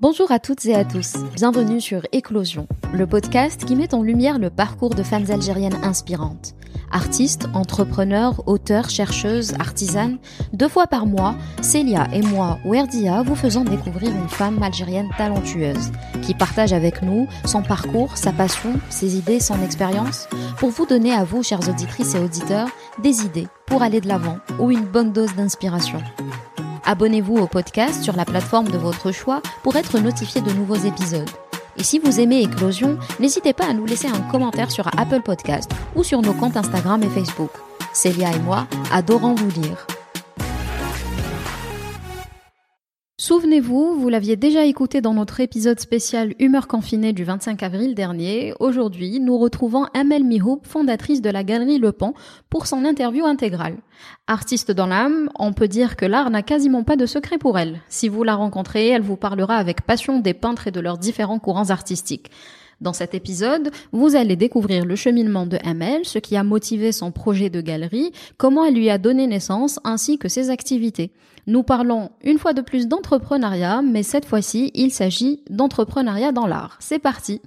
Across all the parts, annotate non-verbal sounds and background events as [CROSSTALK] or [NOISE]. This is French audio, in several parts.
Bonjour à toutes et à tous, bienvenue sur Éclosion, le podcast qui met en lumière le parcours de femmes algériennes inspirantes. Artistes, entrepreneurs, auteurs, chercheuses, artisanes, deux fois par mois, Célia et moi, Werdia, vous faisons découvrir une femme algérienne talentueuse, qui partage avec nous son parcours, sa passion, ses idées, son expérience, pour vous donner à vous, chères auditrices et auditeurs, des idées pour aller de l'avant ou une bonne dose d'inspiration. Abonnez-vous au podcast sur la plateforme de votre choix pour être notifié de nouveaux épisodes. Et si vous aimez Éclosion, n'hésitez pas à nous laisser un commentaire sur Apple Podcast ou sur nos comptes Instagram et Facebook. Célia et moi adorons vous lire. Souvenez-vous, vous l'aviez déjà écouté dans notre épisode spécial Humeur confinée du 25 avril dernier. Aujourd'hui, nous retrouvons Amel Mihoub, fondatrice de la Galerie Le Pont, pour son interview intégrale. Artiste dans l'âme, on peut dire que l'art n'a quasiment pas de secret pour elle. Si vous la rencontrez, elle vous parlera avec passion des peintres et de leurs différents courants artistiques. Dans cet épisode, vous allez découvrir le cheminement de Amel, ce qui a motivé son projet de galerie, comment elle lui a donné naissance, ainsi que ses activités. Nous parlons une fois de plus d'entrepreneuriat, mais cette fois-ci, il s'agit d'entrepreneuriat dans l'art. C'est parti.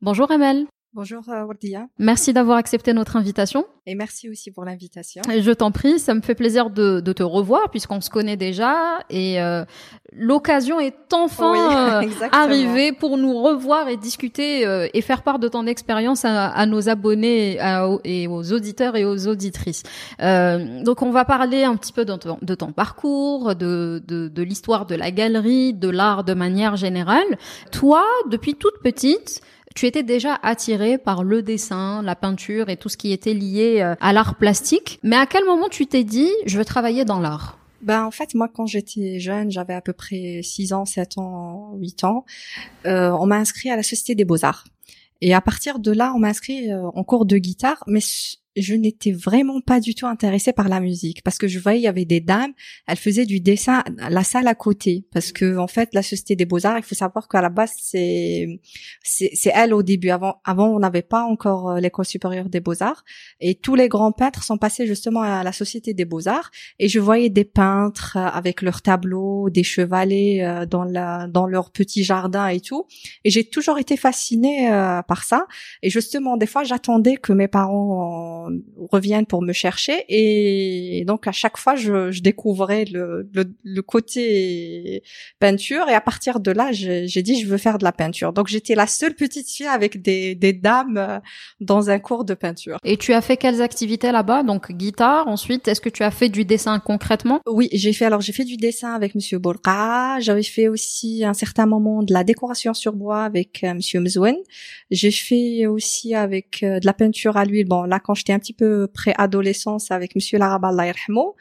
Bonjour Amel. Bonjour euh, Wardia. Merci d'avoir accepté notre invitation. Et merci aussi pour l'invitation. Je t'en prie, ça me fait plaisir de, de te revoir puisqu'on se connaît déjà et euh, l'occasion est enfin Oui, [LAUGHS] euh, arrivée pour nous revoir et discuter euh, et faire part de ton expérience à, à nos abonnés à- et aux auditeurs et aux auditrices. Euh, donc on va parler un petit peu de ton, de ton parcours, de, de, de l'histoire de la galerie, de l'art de manière générale. Toi, depuis toute petite, tu étais déjà attirée par le dessin, la peinture et tout ce qui était lié euh, à l'art plastique. Mais à quel moment tu t'es dit, je veux travailler dans l'art Ben en fait moi quand j'étais jeune, j'avais à peu près 6 ans, 7 ans, 8 ans, euh, on m'a inscrit à la Société des Beaux-Arts. Et à partir de là, on m'a inscrit euh, en cours de guitare, mais je n'étais vraiment pas du tout intéressée par la musique. Parce que je voyais il y avait des dames, elles faisaient du dessin la salle à côté. Parce que en fait la Société des Beaux-Arts, il faut savoir qu'à la base c'est c'est elle au début. Avant avant on n'avait pas encore euh, l'école supérieure des Beaux-Arts. Et tous les grands peintres sont passés justement à la Société des Beaux-Arts. Et je voyais des peintres euh, avec leurs tableaux, des chevalets euh, dans la dans leur petit jardin et tout. Et j'ai toujours été fascinée par ça. Et justement des fois j'attendais que mes parents reviennent pour me chercher et donc à chaque fois je, je découvrais le, le le côté peinture et à partir de là j'ai dit je veux faire de la peinture donc j'étais la seule petite fille avec des des dames euh, dans un cours de peinture Et tu as fait quelles activités là-bas? Donc guitare, ensuite, est-ce que tu as fait du dessin concrètement? Oui, j'ai fait alors j'ai fait du dessin avec Monsieur Bolqa. J'avais fait aussi un certain moment de la décoration sur bois avec euh, Monsieur Mzouen. J'ai fait aussi avec euh, de la peinture à l'huile. Bon, là quand j'étais un petit peu pré-adolescence avec Monsieur Laraba Allah.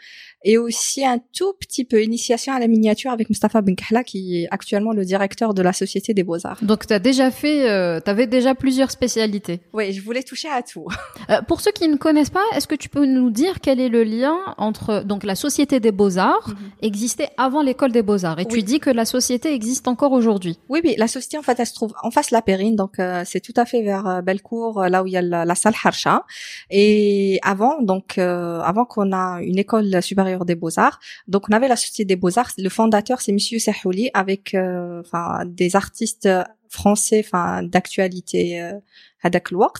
Et aussi un tout petit peu initiation à la miniature avec Mustafa Benkahla qui est actuellement le directeur de la Société des Beaux-Arts. Donc tu as déjà fait, euh, tu avais déjà plusieurs spécialités. Oui, je voulais toucher à tout. [LAUGHS] Euh, pour ceux qui ne connaissent pas, est-ce que tu peux nous dire quel est le lien entre donc la Société des Beaux-Arts existait avant l'école des Beaux-Arts? Et tu dis que la société existe encore aujourd'hui. Oui, oui, la société en fait elle se trouve en face de la Périne, donc euh, c'est tout à fait vers euh, Bellecour, là où il y a la, la salle Harsha. Et avant, donc avant qu'on a une école supérieure des beaux arts, donc on avait la société des beaux arts. Le fondateur c'est Monsieur Sahouli avec euh, des artistes français, enfin d'actualité euh, à Daklouart.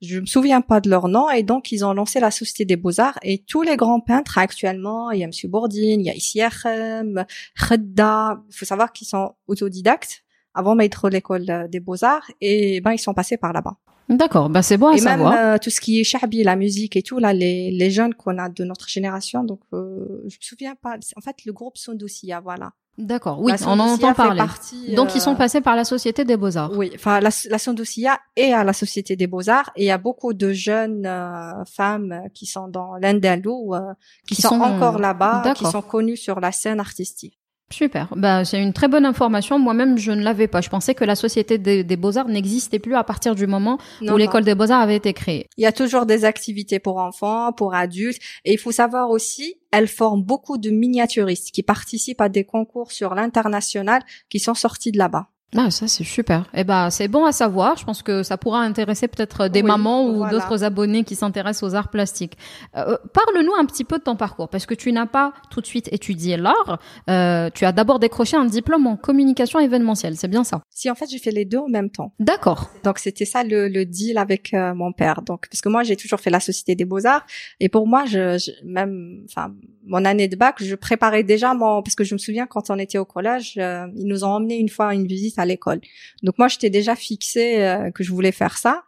Je me souviens pas de leur nom et donc ils ont lancé la Société des Beaux-Arts et tous les grands peintres actuellement, il y a Monsieur Bourdine, il y a Issiachem, Khedda, il faut savoir qu'ils sont autodidactes avant d'être l'école euh, des Beaux-Arts et ben ils sont passés par là-bas. D'accord, bah c'est bon à et même savoir. euh, tout ce qui est chabi, la musique et tout là les les jeunes qu'on a de notre génération donc euh, je me souviens pas en fait le groupe Sondoucia voilà. D'accord, oui, La on en entend parler. partie, Donc ils euh, sont passés par la Société des Beaux-Arts. oui, enfin la, la Sondoucia est à la Société des Beaux-Arts et il y a beaucoup de jeunes euh, femmes euh, qui sont dans l'Indalou euh, qui, Qui sont, sont- encore là-bas, qui sont connues sur la scène artistique. Super. Bah, c'est une très bonne information. Moi-même, je ne l'avais pas. Je pensais que la Société des, des Beaux-Arts n'existait plus à partir du moment Non, où l'école des Beaux-Arts avait été créée. Il y a toujours des activités pour enfants, pour adultes. Et il faut savoir aussi, elles forment beaucoup de miniaturistes qui participent à des concours sur l'international qui sont sortis de là-bas. Ah, ça c'est super. Eh ben, c'est bon à savoir. Je pense que ça pourra intéresser peut-être des mamans ou d'autres abonnés qui s'intéressent aux arts plastiques. Euh, Parle-nous un petit peu de ton parcours, parce que tu n'as pas tout de suite étudié l'art. Euh, tu as d'abord décroché un diplôme en communication événementielle. C'est bien ça? Si, en fait, j'ai fait les deux en même temps. D'accord. Donc c'était ça le, le, deal avec euh, mon père. Donc parce que moi j'ai toujours fait la Société des Beaux Arts et pour moi, je, je même, enfin, mon année de bac, je préparais déjà mon, parce que je me souviens quand on était au collège, euh, ils nous ont emmené une fois une visite à l'école. Donc moi, j'étais déjà fixée euh, que je voulais faire ça.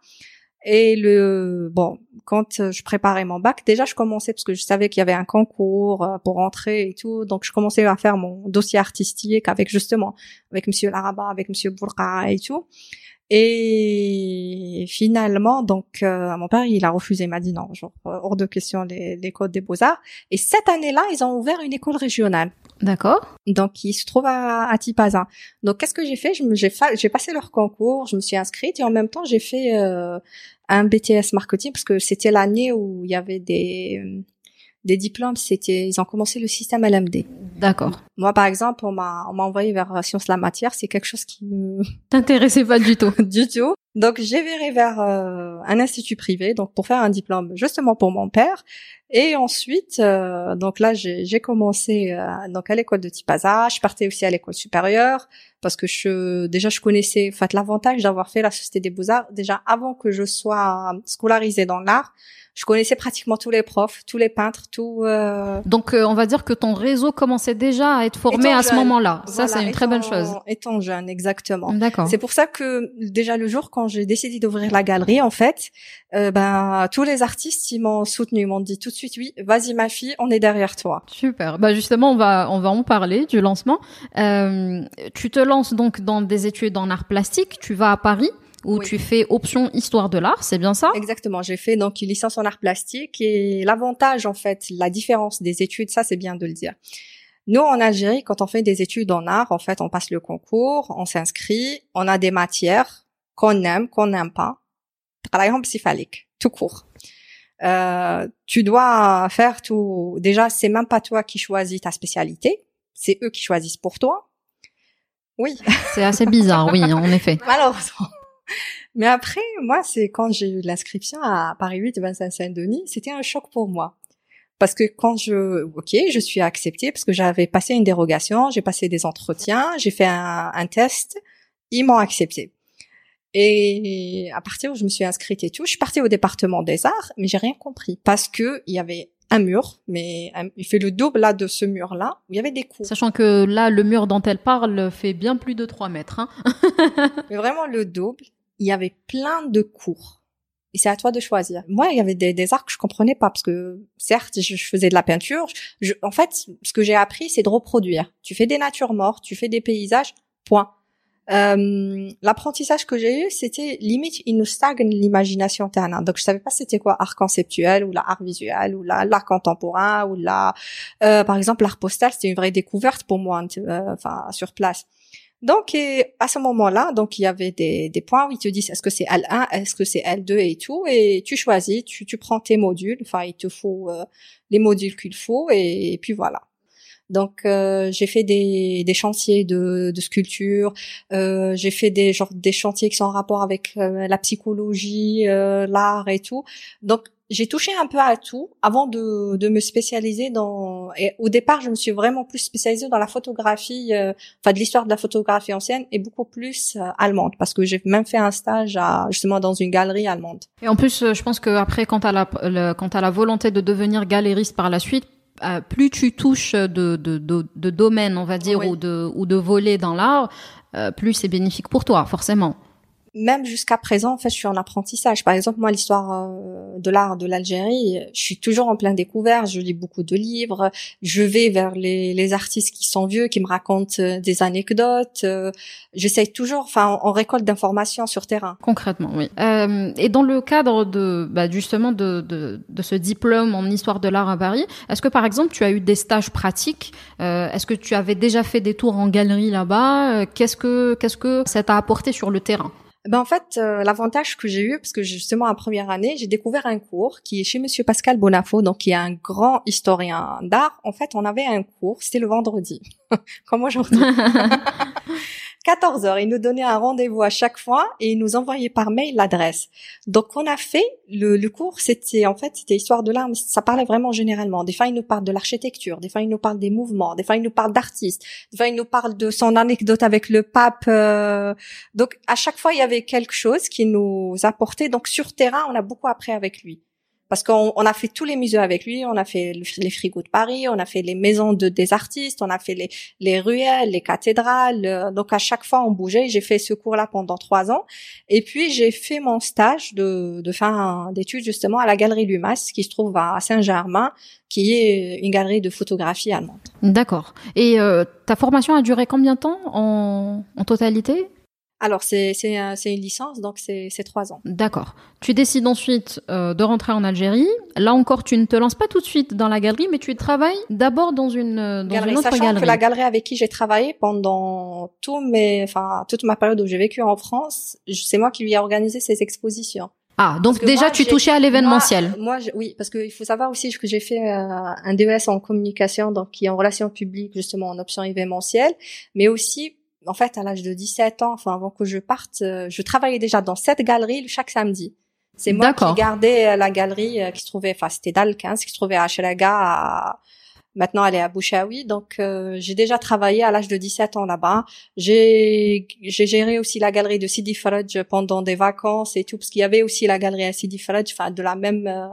Et le bon, quand euh, je préparais mon bac, déjà je commençais parce que je savais qu'il y avait un concours euh, pour entrer et tout, donc je commençais à faire mon dossier artistique avec justement avec Monsieur Laraba, avec Monsieur Bourqa et tout. Et finalement, donc euh, mon père, il a refusé, il m'a dit non, genre hors de question l'école des beaux arts. Et cette année-là, ils ont ouvert une école régionale. D'accord. Donc, il se trouve à, à Tipazin. Donc, qu'est-ce que j'ai fait? J'ai passé leur concours, je me suis inscrite et en même temps, j'ai fait euh, un BTS marketing parce que c'était l'année où il y avait des des diplômes, c'était ils ont commencé le système LMD. D'accord. Moi par exemple, on m'a on m'a envoyé vers sciences la matière, c'est quelque chose qui ne t'intéressait pas du tout. [LAUGHS] du tout. Donc j'ai viré vers euh, un institut privé donc pour faire un diplôme justement pour mon père. Et ensuite euh, donc là j'ai commencé euh, donc à l'école de Tipaza, je partais aussi à l'école supérieure parce que je déjà je connaissais en fait l'avantage d'avoir fait la société des beaux-arts déjà avant que je sois scolarisée dans l'art je connaissais pratiquement tous les profs, tous les peintres, tout. Euh... Donc euh, on va dire que ton réseau commençait déjà à être formé à ce moment-là. Ça c'est une très bonne chose. Étant jeune, exactement. D'accord. C'est pour ça que déjà le jour quand j'ai décidé d'ouvrir la galerie, en fait, euh, ben tous les artistes ils m'ont soutenu, ils m'ont dit tout de suite oui, vas-y ma fille, on est derrière toi. Super. Bah justement on va on va en parler du lancement. Euh, tu te lances donc dans des études en art plastique. Tu vas à Paris où tu fais option histoire de l'art, c'est bien ça? Exactement, j'ai fait donc une licence en art plastique et l'avantage en fait, la différence des études, ça c'est bien de le dire. Nous en Algérie, quand on fait des études en art, en fait, on passe le concours, on s'inscrit, on a des matières qu'on aime, qu'on n'aime pas. Par exemple, psyphalique, tout court. Euh, tu dois faire tout. Déjà, c'est même pas toi qui choisis ta spécialité, c'est eux qui choisissent pour toi. Oui. C'est assez bizarre, oui, en effet. [LAUGHS] Malheureusement. Mais après, moi, c'est quand j'ai eu l'inscription à Paris 8 et Vincent Saint-Denis, c'était un choc pour moi. Parce que quand je, ok, je suis acceptée parce que j'avais passé une dérogation, j'ai passé des entretiens, j'ai fait un, un test, ils m'ont accepté. Et à partir où je me suis inscrite et tout, je suis partie au département des arts, mais j'ai rien compris parce que il y avait un mur, mais il fait le double là de ce mur-là, où il y avait des cours. Sachant que là, le mur dont elle parle fait bien plus de 3 mètres. Hein mais vraiment le double il y avait plein de cours. Et c'est à toi de choisir. Moi, il y avait des, des arts que je comprenais pas parce que certes, je, faisais de la peinture. Je, en fait, ce que j'ai appris, c'est de reproduire. Tu fais des natures mortes, tu fais des paysages. Point. Euh, l'apprentissage que j'ai eu, c'était limite, il nous stagne l'imagination ternaire. Donc, je savais pas c'était quoi art conceptuel ou l'art visuel ou l'art contemporain ou la, euh, par exemple, l'art postal, c'était une vraie découverte pour moi, euh, enfin, sur place. Donc, à ce moment-là, donc il y avait des, des points où ils te disent est-ce que c'est L1, est-ce que c'est L2 et tout, et tu choisis, tu, tu prends tes modules. Enfin, il te faut euh, les modules qu'il faut, et, puis voilà. Donc euh, j'ai fait des, des chantiers de, de sculpture, euh, j'ai fait des genre des chantiers qui sont en rapport avec euh, la psychologie, euh, l'art et tout. Donc j'ai touché un peu à tout avant de, de me spécialiser dans. Et au départ, je me suis vraiment plus spécialisée dans la photographie, euh, enfin de l'histoire de la photographie ancienne, et beaucoup plus euh, allemande, parce que j'ai même fait un stage à, justement dans une galerie allemande. Et en plus, euh, je pense que après, quand t'as la le, quand as la volonté de devenir galériste par la suite, plus tu touches de, de, de, de domaines, on va dire, ou de ou de volets dans l'art, plus c'est bénéfique pour toi, forcément même jusqu'à présent, en fait, je suis en apprentissage. Par exemple, moi, l'histoire euh, de l'art de l'Algérie, je suis toujours en plein découvert. Je lis beaucoup de livres. Je vais vers les, artistes qui sont vieux, qui me racontent euh, des anecdotes. Euh, j'essaye toujours, enfin, on récolte d'informations sur terrain. Concrètement, oui. Et dans le cadre de, bah, justement, de, de, de, ce diplôme en histoire de l'art à Paris, est-ce que, par exemple, tu as eu des stages pratiques? Est-ce que tu avais déjà fait des tours en galerie là-bas? Qu'est-ce que, qu'est-ce que ça t'a apporté sur le terrain? Ben en fait, euh, l'avantage que j'ai eu, parce que justement en première année, j'ai découvert un cours qui est chez Monsieur Pascal Bonafo, donc qui est un grand historien d'art. En fait, on avait un cours, c'était le vendredi, [LAUGHS] comme aujourd'hui. [LAUGHS] 14 heures. Il nous donnait un rendez-vous à chaque fois et il nous envoyait par mail l'adresse. Donc, on a fait le, le cours. C'était en fait, c'était histoire de l'art, mais ça parlait vraiment généralement. Des fois, il nous parle de l'architecture. Des fois, il nous parle des mouvements. Des fois, il nous parle d'artistes. Des fois, il nous parle de son anecdote avec le pape. euh. Donc, à chaque fois, il y avait quelque chose qui nous apportait. Donc, sur terrain, on a beaucoup appris avec lui parce qu'on on a fait tous les musées avec lui, on a fait le- les frigos de Paris, on a fait les maisons de des artistes, on a fait les les ruelles, les cathédrales. euh, Donc à chaque fois on bougeait. J'ai fait ce cours-là pendant trois ans, et puis j'ai fait mon stage de de fin d'études justement à la galerie Lumas, qui se trouve à Saint-Germain, qui est une galerie de photographie allemande. D'accord. Et euh, ta formation a duré combien de temps en, en totalité? Alors c'est c'est un- c'est une licence, donc c'est c'est trois ans. D'accord. Tu décides ensuite euh, de rentrer en Algérie. Là encore, tu ne te lances pas tout de suite dans la galerie, mais tu travailles d'abord dans une euh, dans Galerie, une autre sachant galerie. que la galerie avec qui j'ai travaillé pendant tout mes, enfin toute ma période où j'ai vécu en France, c'est moi qui lui ai organisé ses expositions. Ah, donc déjà moi, tu touchais à l'événementiel. Moi, oui, parce qu'il faut savoir aussi que j'ai fait euh, un DES en communication, donc qui est en relations publiques, justement en option événementielle, mais aussi, en fait, à l'âge de 17 ans, enfin avant que je parte, euh, je travaillais déjà dans cette galerie chaque samedi. C'est moi qui gardais euh, la galerie euh, qui se trouvait, enfin c'était Dal 15, qui se trouvait à Chelaga, à... Maintenant, elle est à Bouchaoui, donc euh, j'ai déjà travaillé à l'âge de 17 ans là-bas. J'ai j'ai géré aussi la galerie de Sidi Faraj pendant des vacances et tout, parce qu'il y avait aussi la galerie à Sidi Faraj, enfin de la même euh,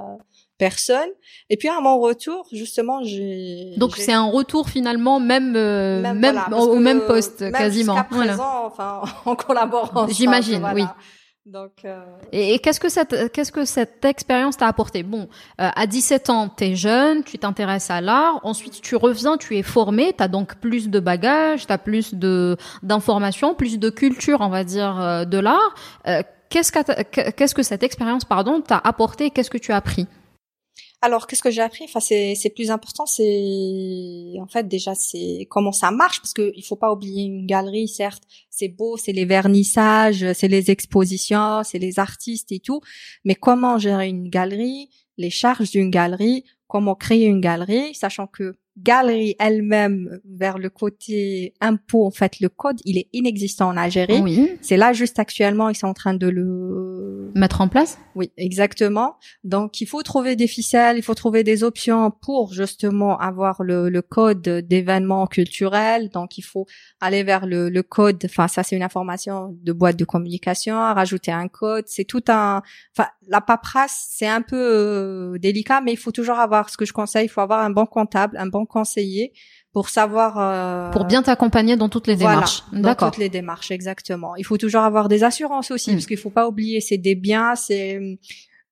personne. Et puis à mon retour, justement, j'ai Donc c'est un retour finalement même euh, même, voilà, au, que même poste même quasiment. Jusqu'à Voilà. présent, enfin, [LAUGHS] on collabore ensemble. J'imagine, voilà. oui. Donc euh, Et, et qu'est-ce que cette qu'est-ce que cette expérience t'a apporté? Bon, euh, à 17 ans, t'es jeune, tu t'intéresses à l'art. Ensuite, tu reviens, tu es formé, t'as donc plus de bagages, t'as plus de d'informations, plus de culture, on va dire, euh, de l'art. Euh, qu'est-ce qu'a- qu'est-ce que cette expérience, pardon, t'a apporté? Qu'est-ce que tu as appris? Alors, qu'est-ce que j'ai appris? Enfin, c'est plus important, c'est en fait déjà c'est comment ça marche parce que il faut pas oublier une galerie. Certes, c'est beau, c'est les vernissages, c'est les expositions, c'est les artistes et tout, mais comment gérer une galerie, les charges d'une galerie, comment créer une galerie, sachant que galerie elle-même vers le côté impôt, en fait, le code, il est inexistant en Algérie. Oui. C'est là juste actuellement, ils sont en train de le Mettre en place? Oui, exactement. Donc, il faut trouver des ficelles, il faut trouver des options pour justement avoir le, le code d'événements culturels. Donc, il faut aller vers le, le code. Enfin, ça, c'est une information de boîte de communication. Rajouter un code, c'est tout un. Enfin, la paperasse, c'est un peu euh, délicat, mais il faut toujours avoir. Ce que je conseille, il faut avoir un bon comptable, un bon conseiller pour savoir. euh, pour bien t'accompagner dans toutes les voilà, démarches. dans D'accord. toutes les démarches, exactement. Il faut toujours avoir des assurances aussi, Mm. parce qu'il faut pas oublier, c'est des biens, c'est hum,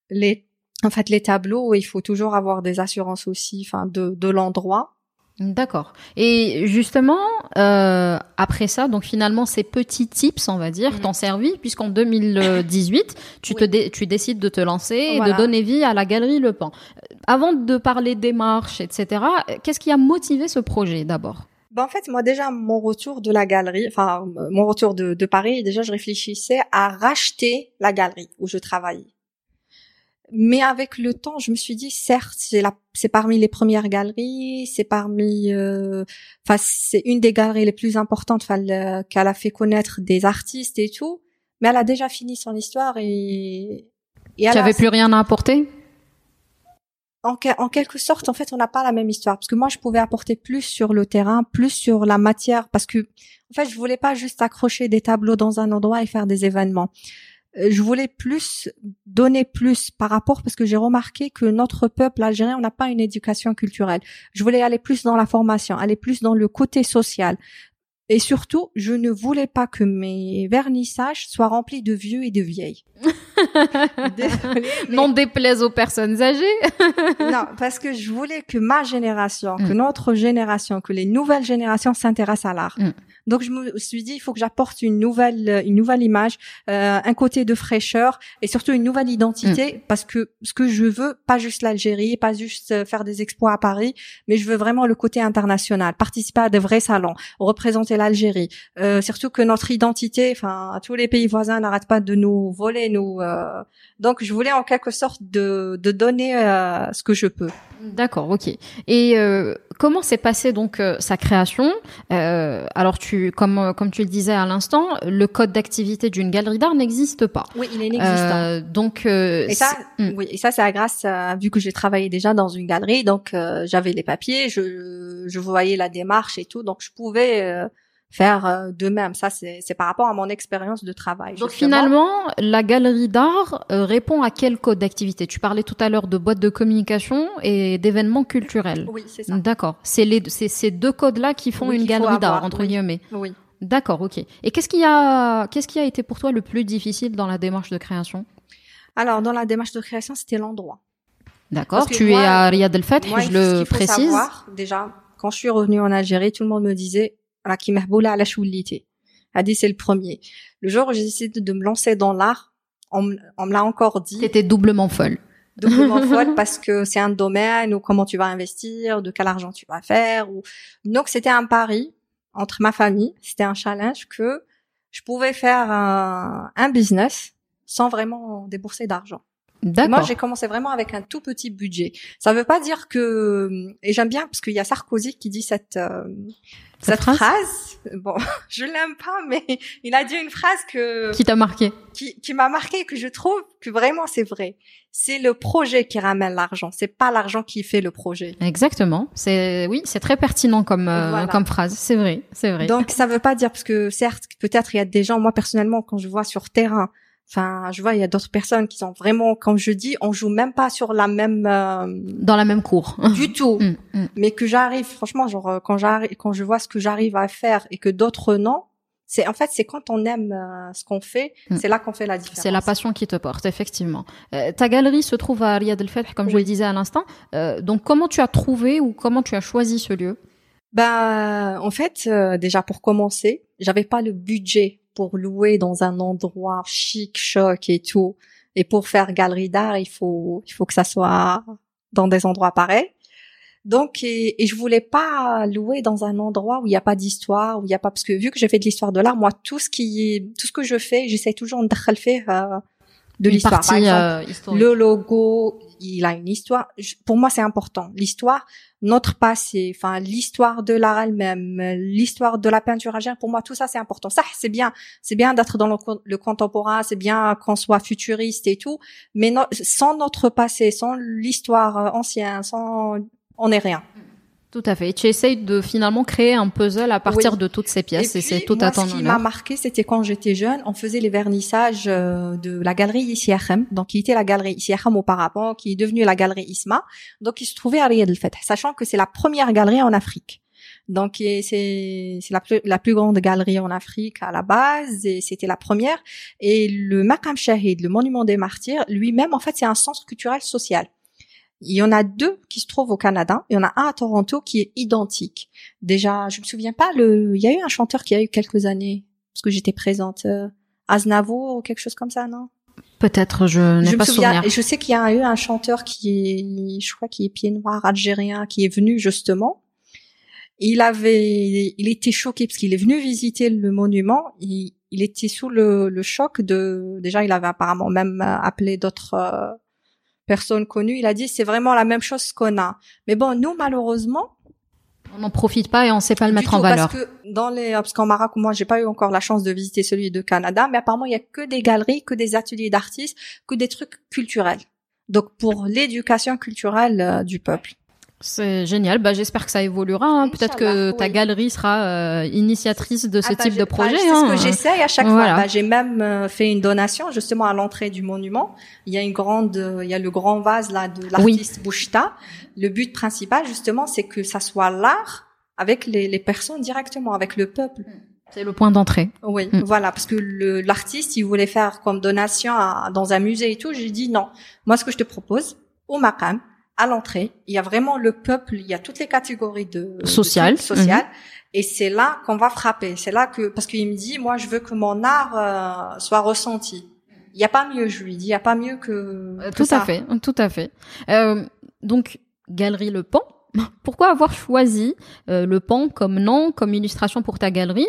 les, en fait, les tableaux, il faut toujours avoir des assurances aussi, enfin, de, de l'endroit. D'accord. Et justement, euh, après ça, donc finalement, ces petits tips, on va dire, Mhm. t'ont servi, puisqu'en 2018, tu, te dé- tu décides de te lancer et de donner vie à la galerie Le Pan. Avant de parler démarches, etc., euh, qu'est-ce qui a motivé ce projet d'abord? Ben, en fait, moi, déjà, mon retour de la galerie, enfin, euh, mon retour de, de Paris, déjà, je réfléchissais à racheter la galerie où je travaillais. Mais avec le temps, je me suis dit, certes, c'est la, c'est parmi les premières galeries, c'est parmi, euh, enfin, c'est une des galeries les plus importantes, enfin, qu'elle a fait connaître des artistes et tout. Mais elle a déjà fini son histoire et, et Tu a- avais plus rien à apporter? En, que- en quelque sorte, en fait, on n'a pas la même histoire. Parce que moi, je pouvais apporter plus sur le terrain, plus sur la matière. Parce que, en fait, je voulais pas juste accrocher des tableaux dans un endroit et faire des événements. Euh, Je voulais plus donner plus par rapport parce que j'ai remarqué que notre peuple algérien, n'a pas une éducation culturelle. Je voulais aller plus dans la formation, aller plus dans le côté social. Et surtout, je ne voulais pas que mes vernissages soient remplis de vieux et de vieilles. [LAUGHS] Désolée, [LAUGHS] N'en déplaise aux personnes âgées. [LAUGHS] non, parce que je voulais que ma génération, que Mm. notre génération, que les nouvelles générations s'intéressent à l'art. Mm. Donc je me suis dit, il faut que j'apporte une nouvelle, une nouvelle image, euh, un côté de fraîcheur et surtout une nouvelle identité, Mm. parce que ce que je veux, pas juste l'Algérie, pas juste euh, faire des expos à Paris, mais je veux vraiment le côté international, participer à de vrais salons, représenter l'Algérie. Euh, surtout que notre identité, enfin tous les pays voisins n'arrêtent pas de nous voler, nous. Euh, donc je voulais en quelque sorte de, de donner euh, ce que je peux. D'accord, ok. Et euh, comment s'est passée donc euh, sa création? Euh, Alors, tu, comme comme tu le disais à l'instant, le code d'activité d'une galerie d'art n'existe pas. Oui, il est inexistant. donc, et ça, hmm. oui, et ça, c'est grâce à vu que j'ai travaillé déjà dans une galerie, donc j'avais les papiers, je je voyais la démarche et tout, donc je pouvais faire euh, de même. Ça, c'est par rapport à mon expérience de travail. Donc finalement, la galerie d'art euh, répond à quel code d'activité? Tu parlais tout à l'heure de boîtes de communication et d'événements culturels. Oui, c'est ça. D'accord. C'est ces deux codes-là qui font une galerie d'art entre guillemets. Oui. D'accord, ok. Et qu'est-ce qui a qu'est-ce qui a été pour toi le plus difficile dans la démarche de création? Alors, dans la démarche de création, c'était l'endroit. D'accord. Tu es à Riyad El Fath, je le précise. Savoir, déjà, quand je suis revenue en Algérie, tout le monde me disait qui à la choulité. dit c'est le premier. Le jour où j'ai décidé de me lancer dans l'art, on, me l'a encore dit. C'était doublement folle. Doublement [LAUGHS] folle parce que c'est un domaine où comment tu vas investir, de quel argent tu vas faire. Ou... Donc c'était un pari entre ma famille. C'était un challenge que je pouvais faire un, un business sans vraiment débourser d'argent. Moi, j'ai commencé vraiment avec un tout petit budget. Ça veut pas dire que et j'aime bien parce qu'il y a Sarkozy qui dit cette euh, cette, phrase. Bon, [LAUGHS] je l'aime pas, mais il a dit une phrase que qui t'a marqué, qui, qui m'a marqué, que je trouve que vraiment c'est vrai. C'est le projet qui ramène l'argent. C'est pas l'argent qui fait le projet. Exactement. C'est oui, c'est très pertinent comme euh, comme phrase. C'est vrai, c'est vrai. Donc ça veut pas dire parce que certes, peut-être il y a des gens. Moi personnellement, quand je vois sur terrain Enfin, je vois, il y a d'autres personnes qui sont vraiment, comme je dis, on joue même pas sur la même euh, dans la même cour [LAUGHS] du tout. Mm, mm. Mais que j'arrive, franchement, genre euh, quand j'arrive, quand je vois ce que j'arrive à faire et que d'autres non, c'est en fait c'est quand on aime euh, ce qu'on fait, mm. c'est là qu'on fait la différence. C'est la passion qui te porte, effectivement. ta galerie se trouve à Riyad El Fath, comme je le disais à l'instant. donc, comment tu as trouvé ou comment tu as choisi ce lieu? Ben, en fait, déjà pour commencer, j'avais pas le budget pour louer dans un endroit chic, choc et tout. Et pour faire galerie d'art, il faut, il faut que ça soit dans des endroits pareils. Donc, et, je voulais pas louer dans un endroit où il n'y a pas d'histoire, où il y a pas, parce que vu que j'ai fait de l'histoire de l'art, moi, tout ce qui est, tout ce que je fais, j'essaie toujours de faire euh, de l'histoire. Par exemple, euh, le logo, il a une histoire. Pour moi, c'est important. L'histoire, notre passé, enfin l'histoire de l'art elle-même, l'histoire de la peinture algérienne. Pour moi, tout ça, c'est important. Ça, c'est bien. C'est bien d'être dans le, contemporain. C'est bien qu'on soit futuriste et tout. Mais sans notre passé, sans l'histoire ancienne, sans on n'est rien. Tout à fait. tu essayes de finalement créer un puzzle à partir de toutes ces pièces et, c'est tout à ton Ce qui m'a marqué, c'était quand j'étais jeune, on faisait les vernissages euh, de la galerie ICRM, donc qui était la galerie ICRM auparavant, qui est devenue la galerie ISMA, donc il se trouvait à Riyad el Fath, sachant que c'est la première galerie en Afrique. Donc c'est la plus la plus grande galerie en Afrique à la base et c'était la première et le Makam Shahid, le monument des martyrs, lui-même en fait c'est un centre culturel social. Il y en a deux qui se trouvent au Canada. Il y en a un à Toronto qui est identique. Déjà, je me souviens pas, le, il y a eu un chanteur qui a eu quelques années, parce que j'étais présente, euh, Aznavour ou quelque chose comme ça, non? Peut-être, je n'ai pas souvenir. Je sais qu'il y a eu un chanteur qui est, je crois qu'il est pied noir algérien, qui est venu justement. Il avait, il était choqué parce qu'il est venu visiter le monument. Il, il était sous le, le, choc de, déjà, il avait apparemment même appelé d'autres euh, personne connue, il a dit c'est vraiment la même chose qu'on a. Mais bon, nous malheureusement, on n'en profite pas et on sait pas le mettre en valeur. Parce que dans les, parce qu'en Maroc, moi, j'ai pas eu encore la chance de visiter celui de Canada, mais apparemment, il y a que des galeries, que des ateliers d'artistes, que des trucs culturels. Donc, pour l'éducation culturelle euh, du peuple. C'est génial. Bah, j'espère que ça évoluera. Hein. Peut-être que ta galerie sera euh, initiatrice de ce ah, bah, type de bah, projet. c'est ce que hein. j'essaye à chaque fois. Bah, j'ai même euh, fait une donation justement à l'entrée du monument. Il y a une grande, euh, il y a le grand vase là de l'artiste oui. Le but principal justement, c'est que ça soit l'art avec les, les, personnes directement, avec le peuple. C'est le point d'entrée. Oui, mm. voilà, parce que l'artiste, il voulait faire comme donation dans un musée et tout. J'ai dit non. Moi, ce que je te propose, au Maqam, à l'entrée, il y a vraiment le peuple, il y a toutes les catégories de social, social, mhm. et c'est là qu'on va frapper. C'est là que parce qu'il me dit, moi, je veux que mon art euh, soit ressenti. Il y a pas mieux, je lui dis, il y a pas mieux que, euh, tout à fait, tout à fait. Euh, donc, Galerie Le Pan. [LAUGHS] Pourquoi avoir choisi le pan comme nom, comme illustration pour ta galerie?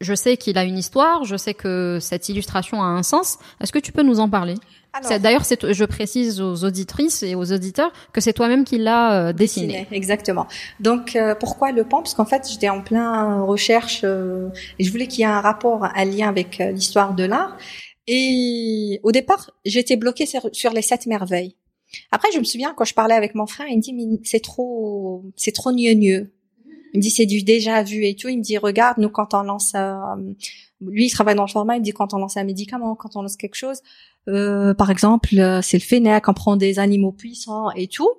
Je sais qu'il a une histoire, je sais que cette illustration a un sens. Est-ce que tu peux nous en parler? D'ailleurs, je précise aux auditrices et aux auditeurs que c'est toi-même qui l'as euh, dessiné. Exactement. Donc, euh, pourquoi le pan? Parce qu'en fait, j'étais en plein recherche euh, et je voulais qu'il y ait un rapport, un lien avec l'histoire de l'art. Et au départ, j'étais bloquée sur, les sept merveilles. Après, je me souviens quand je parlais avec mon frère, il me dit mais c'est trop, c'est trop gneugneux. Il me dit c'est du déjà vu et tout. Il me dit regarde nous quand on lance, lui il travaille dans le format. Il me dit quand on lance un médicament, quand on lance quelque chose, euh, par exemple, euh, c'est le Fennec, on prend des animaux puissants et tout.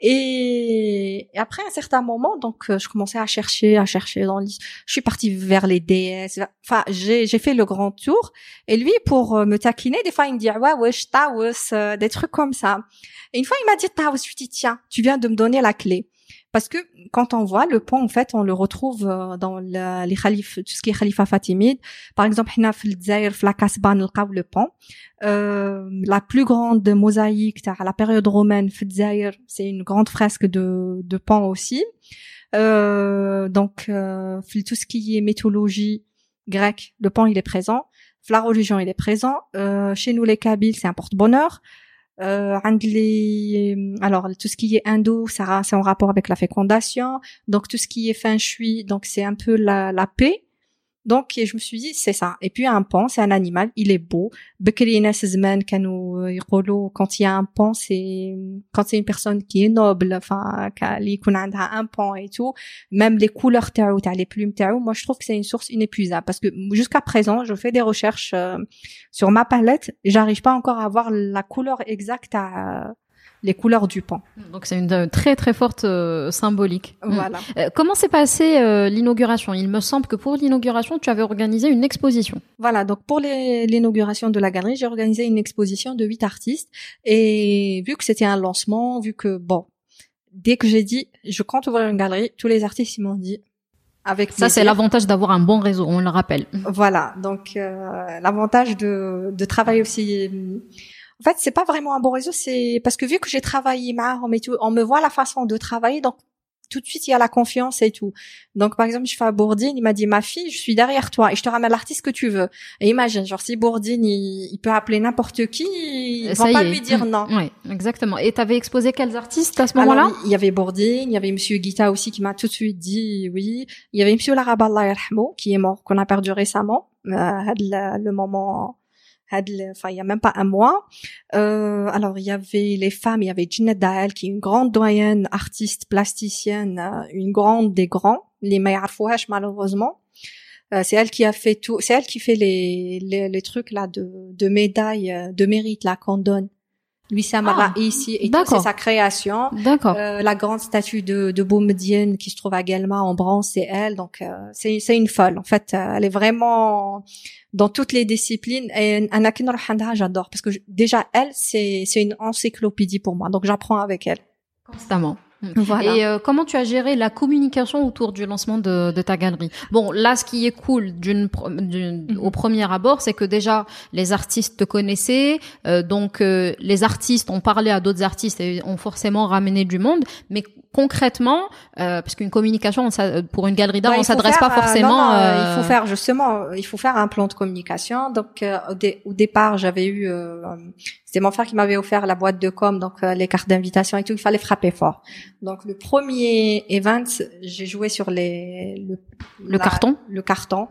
Et, après un certain moment, donc euh, je commençais à chercher, à chercher dans Je suis partie vers les déesses. Enfin, j'ai j'ai fait le grand tour. Et lui, pour me taquiner, des fois il me dit ouais ouais je des trucs comme ça. Et une fois il m'a dit taous, je dis tiens, tu viens de me donner la clé. Parce que quand on voit le pont, en fait, on le retrouve euh, dans les khalifs, tout ce qui est khalifa fatimide. Par exemple, on a la Kasbah, le pont. Euh, la plus grande mosaïque à la période romaine, c'est une grande fresque de, de pont aussi. Euh, donc, euh, tout ce qui est mythologie grecque, le pont il est présent. La religion il est présent. Euh, chez nous les Kabyles, c'est un porte-bonheur. Euh, alors tout ce qui est hindou, ça c'est en rapport avec la fécondation. Donc tout ce qui est feng shui, donc c'est un peu la, la paix. Donc, je me suis dit, c'est ça. Et puis, un pan, c'est un animal, il est beau. Euh, quand il y a un pan, c'est, quand c'est une personne qui est noble, enfin, qui a un pan et tout, même les couleurs théo, les plumes théo, moi, je trouve que c'est une source inépuisable. Parce que jusqu'à présent, je fais des recherches euh, sur ma palette, j'arrive pas encore à avoir la couleur exacte à, les couleurs du pan. Donc c'est une euh, très très forte euh, symbolique. Mm. Voilà. Euh, comment s'est passée l'inauguration? Il me semble que pour l'inauguration, tu avais organisé une exposition. Voilà, donc pour l'inauguration de la galerie, j'ai organisé une exposition de huit artistes et vu que c'était un lancement, vu que bon, dès que j'ai dit je compte ouvrir une galerie, tous les artistes ils m'ont dit avec ça c'est l'avantage d'avoir un bon réseau, on le rappelle. Voilà, donc l'avantage de, de travailler aussi en fait, c'est pas vraiment un bon réseau, c'est parce que vu que j'ai travaillé marre, tout, on me voit la façon de travailler, donc tout de suite il y a la confiance et tout. Donc par exemple, je fais à Bourdine, il m'a dit ma fille, je suis derrière toi et je te ramène l'artiste que tu veux. Et imagine, genre si Bourdine il, peut appeler n'importe qui, il va pas lui dire non. Oui, exactement. Et t'avais exposé quels artistes à ce moment-là? Il y avait Bourdine, il y avait Monsieur Guita aussi qui m'a tout de suite dit oui. Il y avait Monsieur Laraballah qui est mort, qu'on a perdu récemment. Euh, le moment enfin il y a même pas un mois. Euh, alors il y avait les femmes, il y avait Ginette Dael qui est une grande doyenne, artiste plasticienne, euh, une grande des grands, les meilleurs fouaches malheureusement. Euh, c'est elle qui a fait tout, c'est elle qui fait les, les, les trucs là de, de médailles de mérite là qu'on donne. Lui, ça m'a ah, ici et c'est sa création. D'accord. Euh, la grande statue de, de Boumedienne qui se trouve à Guelma en bronze, c'est elle. Donc euh, c'est c'est une folle. En fait, elle est vraiment dans toutes les disciplines. Et Anakin Rohanda, j'adore parce que déjà elle, c'est c'est une encyclopédie pour moi. Donc j'apprends avec elle constamment. Voilà. Et euh, comment tu as géré la communication autour du lancement de, de ta galerie? Bon, là, ce qui est cool d'une, mhm. au premier abord, c'est que déjà les artistes te connaissaient, euh, donc euh, les artistes ont parlé à d'autres artistes et ont forcément ramené du monde. Mais concrètement, parce qu'une communication pour une galerie d'art, on s'adresse pas forcément. il faut faire justement, il faut faire un plan de communication. Donc au, au, départ, j'avais eu c'était mon frère qui m'avait offert la boîte de com, donc euh, les cartes d'invitation et tout. Il fallait frapper fort. Donc le premier event, j'ai joué sur les le, le carton, le carton,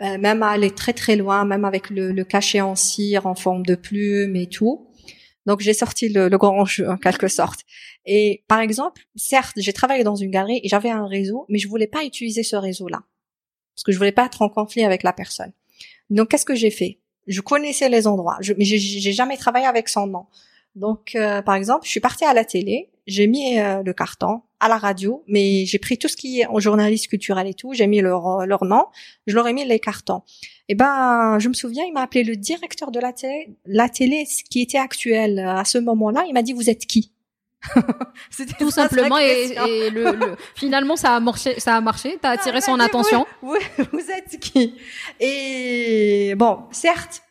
euh, même à aller très très loin, même avec le, le, cachet en cire en forme de plume et tout. Donc j'ai sorti le, le, grand jeu en quelque sorte. Et par exemple, certes, j'ai travaillé dans une galerie et j'avais un réseau, mais je voulais pas utiliser ce réseau-là parce que je voulais pas être en conflit avec la personne. Donc qu'est-ce que j'ai fait? Je connaissais les endroits, je, mais j'ai jamais travaillé avec son nom. Donc, euh, par exemple, je suis partie à la télé, j'ai mis euh, le carton à la radio, mais j'ai pris tout ce qui est en journaliste culturel et tout, j'ai mis leur leur nom, je leur ai mis les cartons. Et ben, je me souviens, il m'a appelé le directeur de la télé, la télé qui était actuelle à ce moment-là. Il m'a dit, vous êtes qui? [LAUGHS] tout simplement et, et le, le, [LAUGHS] finalement ça a marché ça a marché t'as attiré son attention. vous, [LAUGHS] vous, êtes qui? Et bon certes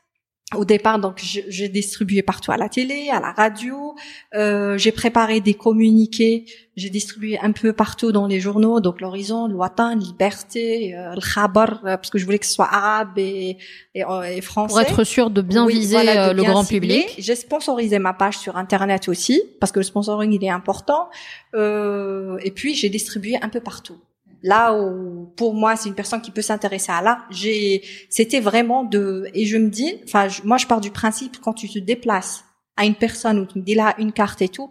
au départ, donc j'ai distribué partout à la télé, à la radio. Euh, j'ai préparé des communiqués. J'ai distribué un peu partout dans les journaux, donc l'Horizon, le Liberté, euh, le Khabar, euh, parce que je voulais que ce soit arabe et, et, euh, français. Pour être sûr de bien viser le grand public. J'ai sponsorisé ma page sur Internet aussi, parce que le sponsoring il est important. et puis j'ai distribué un peu partout là où pour moi c'est une personne qui peut s'intéresser à l'art j'ai c'était vraiment de et je me dis enfin moi je pars du principe quand tu te déplaces à une personne où tu me dis là une carte et tout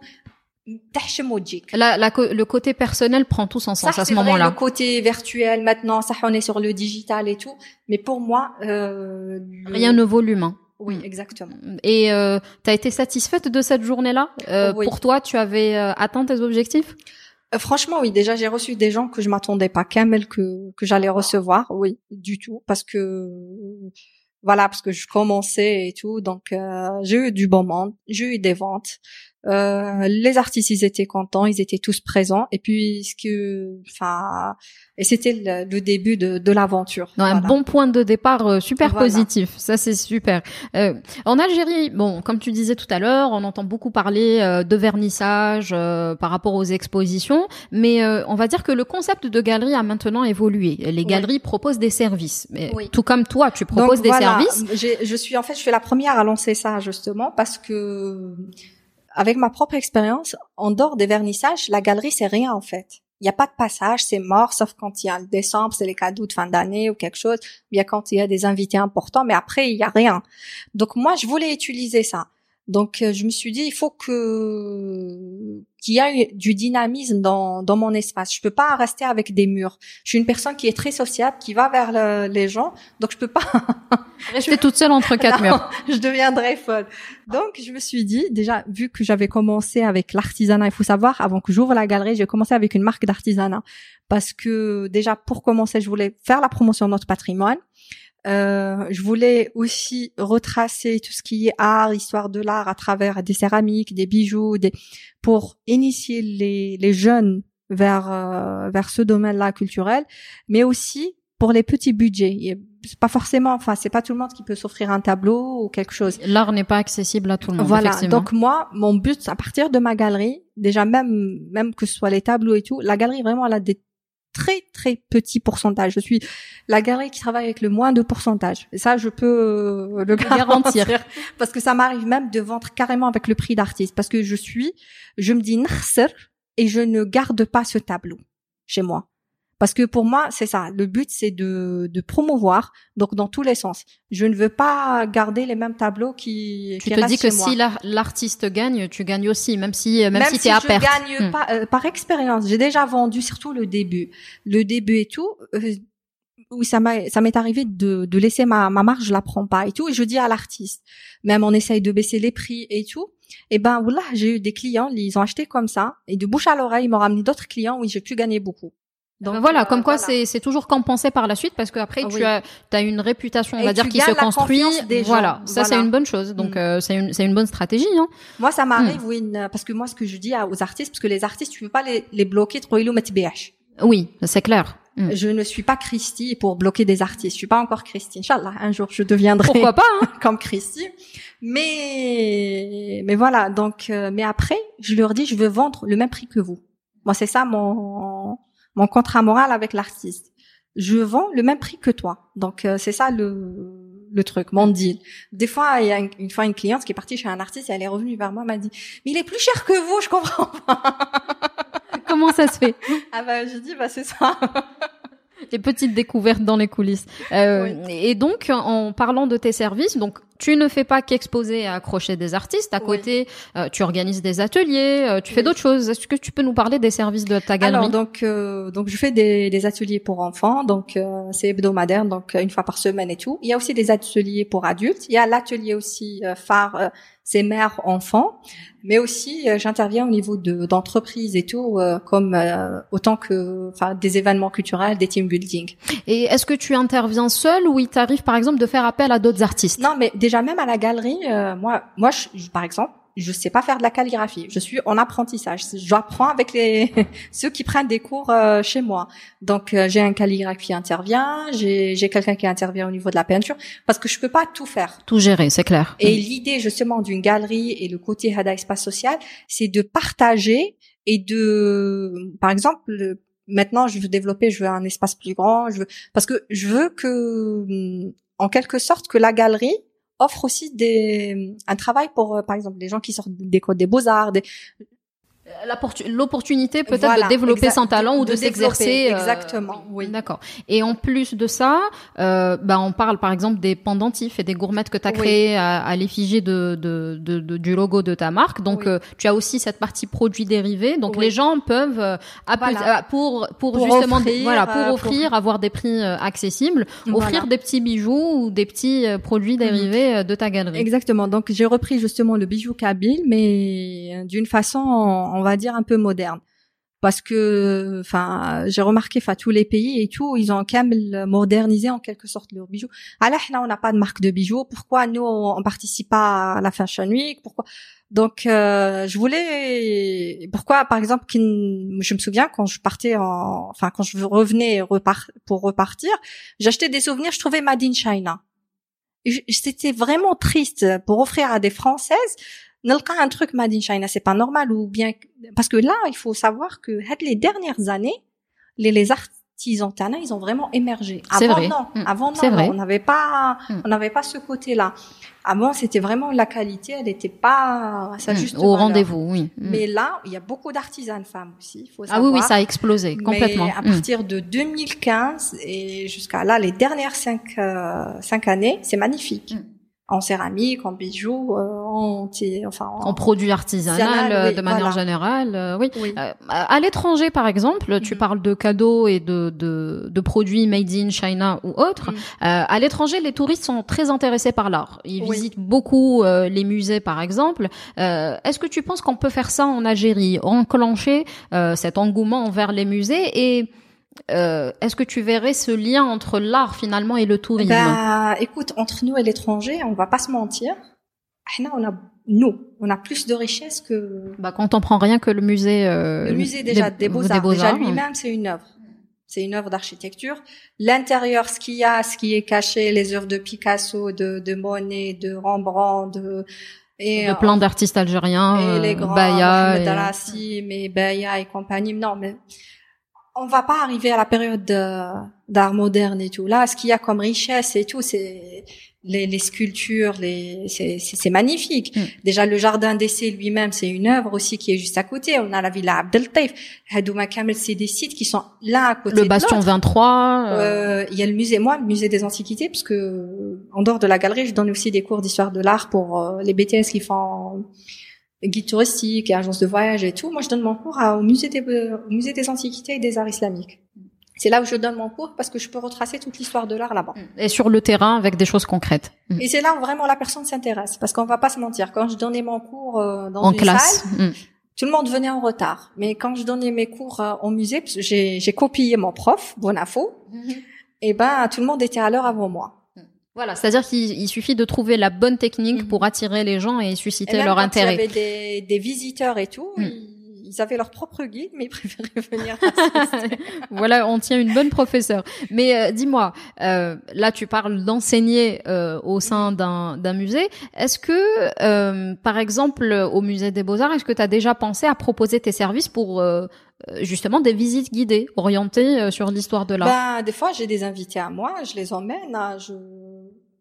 la, la, le côté personnel prend tout son sens à ce moment-là. Le côté virtuel maintenant, ça on est sur le digital et tout, mais pour moi, euh, rien ne vaut l'humain. Oui, exactement. Et euh, tu as été satisfaite de cette journée-là? Euh, Pour toi, tu avais euh, atteint tes objectifs? Franchement, oui. Déjà, j'ai reçu des gens que je m'attendais pas, Kamel que que j'allais recevoir, oui, du tout, parce que voilà, parce que je commençais et tout, donc euh, j'ai eu du bon monde, j'ai eu des ventes. Euh, les artistes, ils étaient contents, ils étaient tous présents. Et puis, ce que, enfin, et c'était le, début de, de l'aventure. Un bon point de départ euh, super positif. Ça, c'est super. Euh, en Algérie, bon, comme tu disais tout à l'heure, on entend beaucoup parler euh, de vernissage par rapport aux expositions, mais on va dire que le concept de galerie a maintenant évolué. Les galeries proposent des services, mais tout comme toi, tu proposes des services. Je suis en fait, je suis la première à lancer ça justement parce que avec ma propre expérience, en dehors des vernissages, la galerie c'est rien en fait. Il n'y a pas de passage, c'est mort, sauf quand il y a le décembre, c'est les cadeaux de fin d'année ou quelque chose. Bien quand il y a des invités importants, mais après il y a rien. Donc moi je voulais utiliser ça. Donc euh, je me suis dit il faut que qu'il y ait du dynamisme dans dans mon espace. Je peux pas rester avec des murs. Je suis une personne qui est très sociable, qui va vers les gens, donc je peux pas [LAUGHS] rester toute seule entre quatre murs. [LAUGHS] Je deviendrais folle. Donc je me suis dit déjà vu que j'avais commencé avec l'artisanat, il faut savoir avant que j'ouvre la galerie, j'ai commencé avec une marque d'artisanat parce que déjà pour commencer, je voulais faire la promotion de notre patrimoine. Euh, je voulais aussi retracer tout ce qui est art, histoire de l'art à travers des céramiques, des bijoux, des pour initier les, les jeunes vers euh, vers ce domaine-là culturel, mais aussi pour les petits budgets. C'est pas forcément, enfin, c'est pas tout le monde qui peut s'offrir un tableau ou quelque chose. L'art n'est pas accessible à tout le monde. Voilà. Donc moi, mon but, à partir de ma galerie, déjà même même que ce soit les tableaux et tout, la galerie vraiment elle a des très très petit pourcentage. Je suis la galerie qui travaille avec le moins de pourcentage. Et ça, je peux euh, le garantir parce que ça m'arrive même de vendre carrément avec le prix d'artiste parce que je suis, je me dis nahser et je ne garde pas ce tableau chez moi. Parce que pour moi, c'est ça. Le but, c'est de, de promouvoir, donc dans tous les sens. Je ne veux pas garder les mêmes tableaux qui. Tu te dis que si l'artiste gagne, tu gagnes aussi, même si même, même si, si à perte. je gagne hmm. pas, euh, par expérience. J'ai déjà vendu, surtout le début, le début et tout. Euh, oui, ça m'a, ça m'est arrivé de, de laisser ma, ma marge, je la prends pas et tout. Et je dis à l'artiste, même on essaye de baisser les prix et tout. Et ben voilà, j'ai eu des clients, ils ont acheté comme ça et de bouche à l'oreille, ils m'ont ramené d'autres clients où j'ai pu gagner beaucoup. Donc voilà, comme quoi c'est c'est toujours compensé par la suite parce qu'après tu as as une réputation on va dire qui se construit. Voilà, ça c'est une bonne chose. Donc mm. euh, c'est une c'est une bonne stratégie. Hein. Moi ça m'arrive mm. oui parce que moi ce que je dis aux artistes parce que les artistes tu peux pas les les bloquer trop BH. Oui, c'est clair. Mm. Je ne suis pas Christy pour bloquer des artistes. Je suis pas encore Christy. Inch'Allah, un jour je deviendrai. Pourquoi pas hein [LAUGHS] comme Christy. Mais mais voilà donc euh, mais après je leur dis je veux vendre le même prix que vous. Moi c'est ça mon mon contrat moral avec l'artiste. Je vends le même prix que toi. Donc euh, c'est ça le, le truc, mon deal. Des fois, il y a une, fois une cliente qui est partie chez un artiste et elle est revenue vers moi, m'a dit "Mais il est plus cher que vous, je comprends pas." [LAUGHS] Comment ça se fait? [LAUGHS] Ah bah je dis bah c'est ça. Des petites découvertes dans les coulisses. Euh, Et donc, en parlant de tes services, donc tu ne fais pas qu'exposer et accrocher des artistes. À côté, euh, tu organises des ateliers, euh, tu fais d'autres choses. Est-ce que tu peux nous parler des services de ta galerie? Alors donc euh, donc je fais des, des ateliers pour enfants, donc c'est hebdomadaire, donc une fois par semaine et tout. Il y a aussi des ateliers pour adultes. Il y a l'atelier aussi phare c'est mères enfants, mais aussi j'interviens au niveau de d'entreprises et tout, comme autant que enfin des événements culturels, des team building. Et est-ce que tu interviens seul ou il t'arrive par exemple de faire appel à d'autres artistes? Non, mais déjà même à la galerie, euh, moi, moi, je, par exemple, je sais pas faire de la calligraphie. Je suis en apprentissage. J'apprends avec les [LAUGHS] ceux qui prennent des cours euh, chez moi. Donc euh, j'ai un calligraphe qui intervient, j'ai quelqu'un qui intervient au niveau de la peinture parce que je peux pas tout faire. Tout gérer, c'est clair. Et l'idée justement d'une galerie et le côté Hada espace social, c'est de partager et de par exemple maintenant je veux développer, je veux un espace plus grand, je veux parce que je veux que en quelque sorte que la galerie offre aussi des, un travail pour, euh, par exemple, des gens qui sortent des codes des beaux-arts, des, l'opportunité peut-être de développer son talent ou de, s'exercer euh, exactement. oui d'accord. Et en plus de ça euh, bah on parle par exemple des pendentifs et des gourmettes que tu as créés à, l'effigie de, de, de, du logo de ta marque. Donc euh, tu as aussi cette partie produits dérivés donc les gens peuvent euh, pour, pour justement offrir, voilà pour offrir avoir des prix accessibles offrir des petits bijoux ou des petits produits mhm. dérivés de ta galerie. Exactement. Donc j'ai repris justement le bijou kabyle mais d'une façon on va dire un peu moderne. Parce que enfin j'ai remarqué enfin tous les pays et tout ils ont quand même modernisé en quelque sorte leurs bijoux. Alors là on n'a pas de marque de bijoux. Pourquoi nous on, participe pas à la fashion week? Pourquoi? Donc euh, je voulais pourquoi par exemple je me souviens quand je partais en enfin quand je revenais pour repartir j'achetais des souvenirs je trouvais made in China. C'était vraiment triste. Pour offrir à des françaises un truc made in China c'est pas normal ou bien parce que là il faut savoir que les dernières années les, les artisans ils ont vraiment émergé. Avant vrai. non. Mm. avant non, on n'avait pas mm. on n'avait pas ce côté là avant c'était vraiment la qualité elle n'était pas ça mm. juste au rendez-vous oui. Mais là il y a beaucoup d'artisanes femmes aussi il faut savoir. ah oui oui ça a explosé complètement. mais à partir de 2015 et jusqu'à là les dernières cinq euh, cinq années c'est magnifique en céramique, en bijoux, euh, en, enfin en, produits artisanal euh, de manière générale. Euh, oui. à l'étranger, par exemple, tu mhm. parles de cadeaux et de, de, de, produits made in China ou autres. Mhm. à l'étranger, les touristes sont très intéressés par l'art. Ils visitent beaucoup les musées, par exemple. Est-ce que tu penses qu'on peut faire ça en Algérie, enclencher cet engouement envers les musées et euh, est-ce que tu verrais ce lien entre l'art finalement et le tourisme Bah, écoute, entre nous et l'étranger, on va pas se mentir. On a, nous, on a plus de richesse que. Bah, quand on prend rien que le musée. Euh, le musée déjà des, beaux-arts. déjà lui-même, c'est une œuvre. C'est une œuvre d'architecture. L'intérieur, ce qu'il y a, ce qui est caché, les œuvres de Picasso, de, de Monet, de Rembrandt, de et le plan d'artistes algériens, et les grands, Baya, et... mais Baya et compagnie. Non, mais on va pas arriver à la période d'art moderne et tout. Là, ce qu'il y a comme richesse et tout, c'est les, sculptures, les, c'est magnifique. Mm. Déjà, le jardin d'essai lui-même, c'est une œuvre aussi qui est juste à côté. On a la villa Abdeltaif. Hadouma Kamel, c'est des sites qui sont là à côté. Le Bastion 23. Euh. euh... Il y a le musée, moi, le musée des Antiquités, parce que en dehors de la galerie, je donne aussi des cours d'histoire de l'art pour euh, les BTS qui font guide touristique et agence de voyage et tout. Moi, je donne mon cours au musée des, au musée des antiquités et des arts islamiques. C'est là où je donne mon cours parce que je peux retracer toute l'histoire de l'art là-bas. Et sur le terrain avec des choses concrètes. Et c'est là où vraiment la personne s'intéresse parce qu'on va pas se mentir. Quand je donnais mon cours euh, dans en une classe. salle, tout le monde venait en retard. Mais quand je donnais mes cours euh, au musée, j'ai, copié mon prof, Bonafo, mm et ben tout le monde était à l'heure avant moi. Voilà, c'est-à-dire qu'il suffit de trouver la bonne technique pour mhm. attirer les gens et susciter leur intérêt. Il y avait des, des visiteurs et tout. Mm. Ils avaient leur propre guide, mais ils [LAUGHS] préféraient venir. [LAUGHS] voilà, on tient une bonne professeure. Mais euh, dis-moi, euh, là tu parles d'enseigner euh, au sein d'un musée. Est-ce que, euh, par exemple, au musée des Beaux-Arts, est-ce que tu as déjà pensé à proposer tes services pour euh, justement des visites guidées orientées sur l'histoire de l'art? Bah, Des fois, j'ai des invités à moi, je les emmène. Hein, je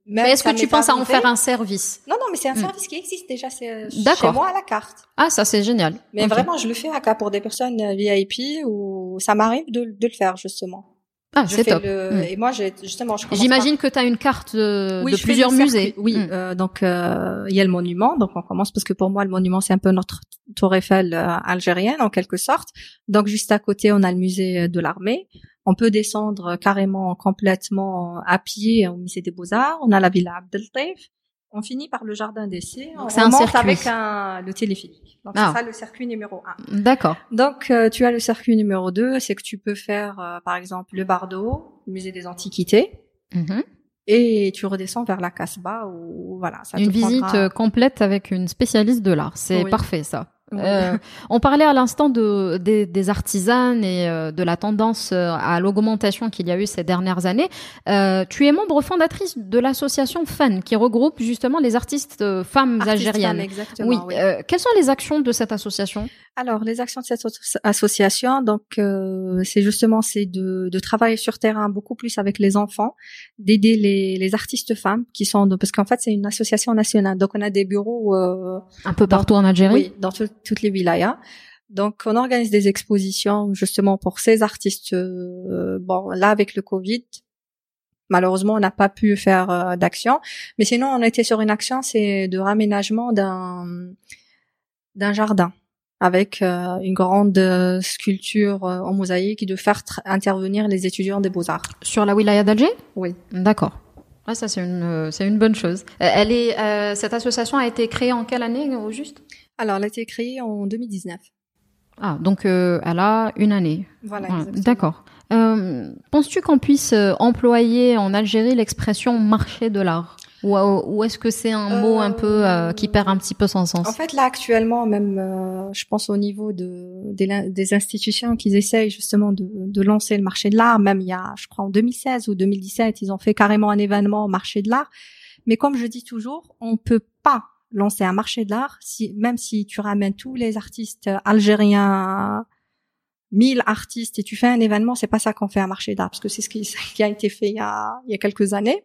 mais est-ce que tu penses à en faire un service Non, non, mais c'est un hmm. service qui existe déjà. C'est euh, chez moi à la carte. Ah, ça c'est génial. Mais vraiment, je le fais à cas pour des personnes euh, VIP ou ça m'arrive de, de le faire justement. Ah, c'est top. Le... Hmm. Et moi, justement, J'imagine que tu as une carte de, de plusieurs musées. Oui, hmm. euh, donc euh, il y a le monument. Donc on commence parce que pour moi, le monument c'est un peu notre tour Eiffel euh, algérienne en quelque sorte. Donc juste à côté, on a le musée de l'armée. On peut descendre carrément complètement à pied au musée des Beaux-Arts. On a la villa Abdeltaif. On finit par le jardin d'essai. On un monte avec un, le téléphérique. Donc ah. c'est ça le circuit numéro un. D'accord. Donc euh, tu as le circuit numéro 2, c'est que tu peux faire euh, par exemple le Bardo, le musée des Antiquités. Mm-hmm. et tu redescends vers la Casbah ou voilà. Ça une visite complète avec une spécialiste de l'art, c'est parfait ça. Euh, on parlait à l'instant de, des, des, artisanes et euh, de la tendance euh, à l'augmentation qu'il y a eu ces dernières années. Euh, tu es membre fondatrice de l'association FAN qui regroupe justement les artistes femmes algériennes. exactement, oui. quelles sont les actions de cette association? Alors les actions de cette association, donc c'est justement c'est de, de, travailler sur terrain beaucoup plus avec les enfants, d'aider les, les, artistes femmes qui sont parce qu'en fait c'est une association nationale, donc on a des bureaux un peu partout en Algérie? Oui, dans tout, toutes les wilayas. Donc, on organise des expositions justement pour ces artistes. Euh, bon, là avec le Covid, malheureusement, on n'a pas pu faire euh, d'action. Mais sinon, on était sur une action, c'est de raménagement d'un d'un jardin avec euh, une grande sculpture en mosaïque et de faire intervenir les étudiants des beaux-arts. Sur la wilaya d'Alger? Oui. D'accord. Ah, ça c'est une c'est une bonne chose. Elle est cette association a été créée en quelle année au juste? Alors, elle a été créée en 2019. Ah, donc euh, elle a une année. Voilà, D'accord. Euh, Penses-tu qu'on puisse euh, employer en Algérie l'expression marché de l'art ou, euh, ou est-ce que c'est un mot un peu qui perd un petit peu son sens? En fait, là actuellement, même, je pense au niveau de des, institutions qui essayent justement de, de, lancer le marché de l'art. Même il y a, je crois, en 2016 ou 2017, ils ont fait carrément un événement au marché de l'art. Mais comme je dis toujours, on peut pas lancer un marché de l'art, si, même si tu ramènes tous les artistes algériens, 1000 artistes et tu fais un événement, c'est pas ça qu'on fait un marché d'art, parce que c'est ce qui, [LAUGHS] qui, a été fait il y a, il y a quelques années.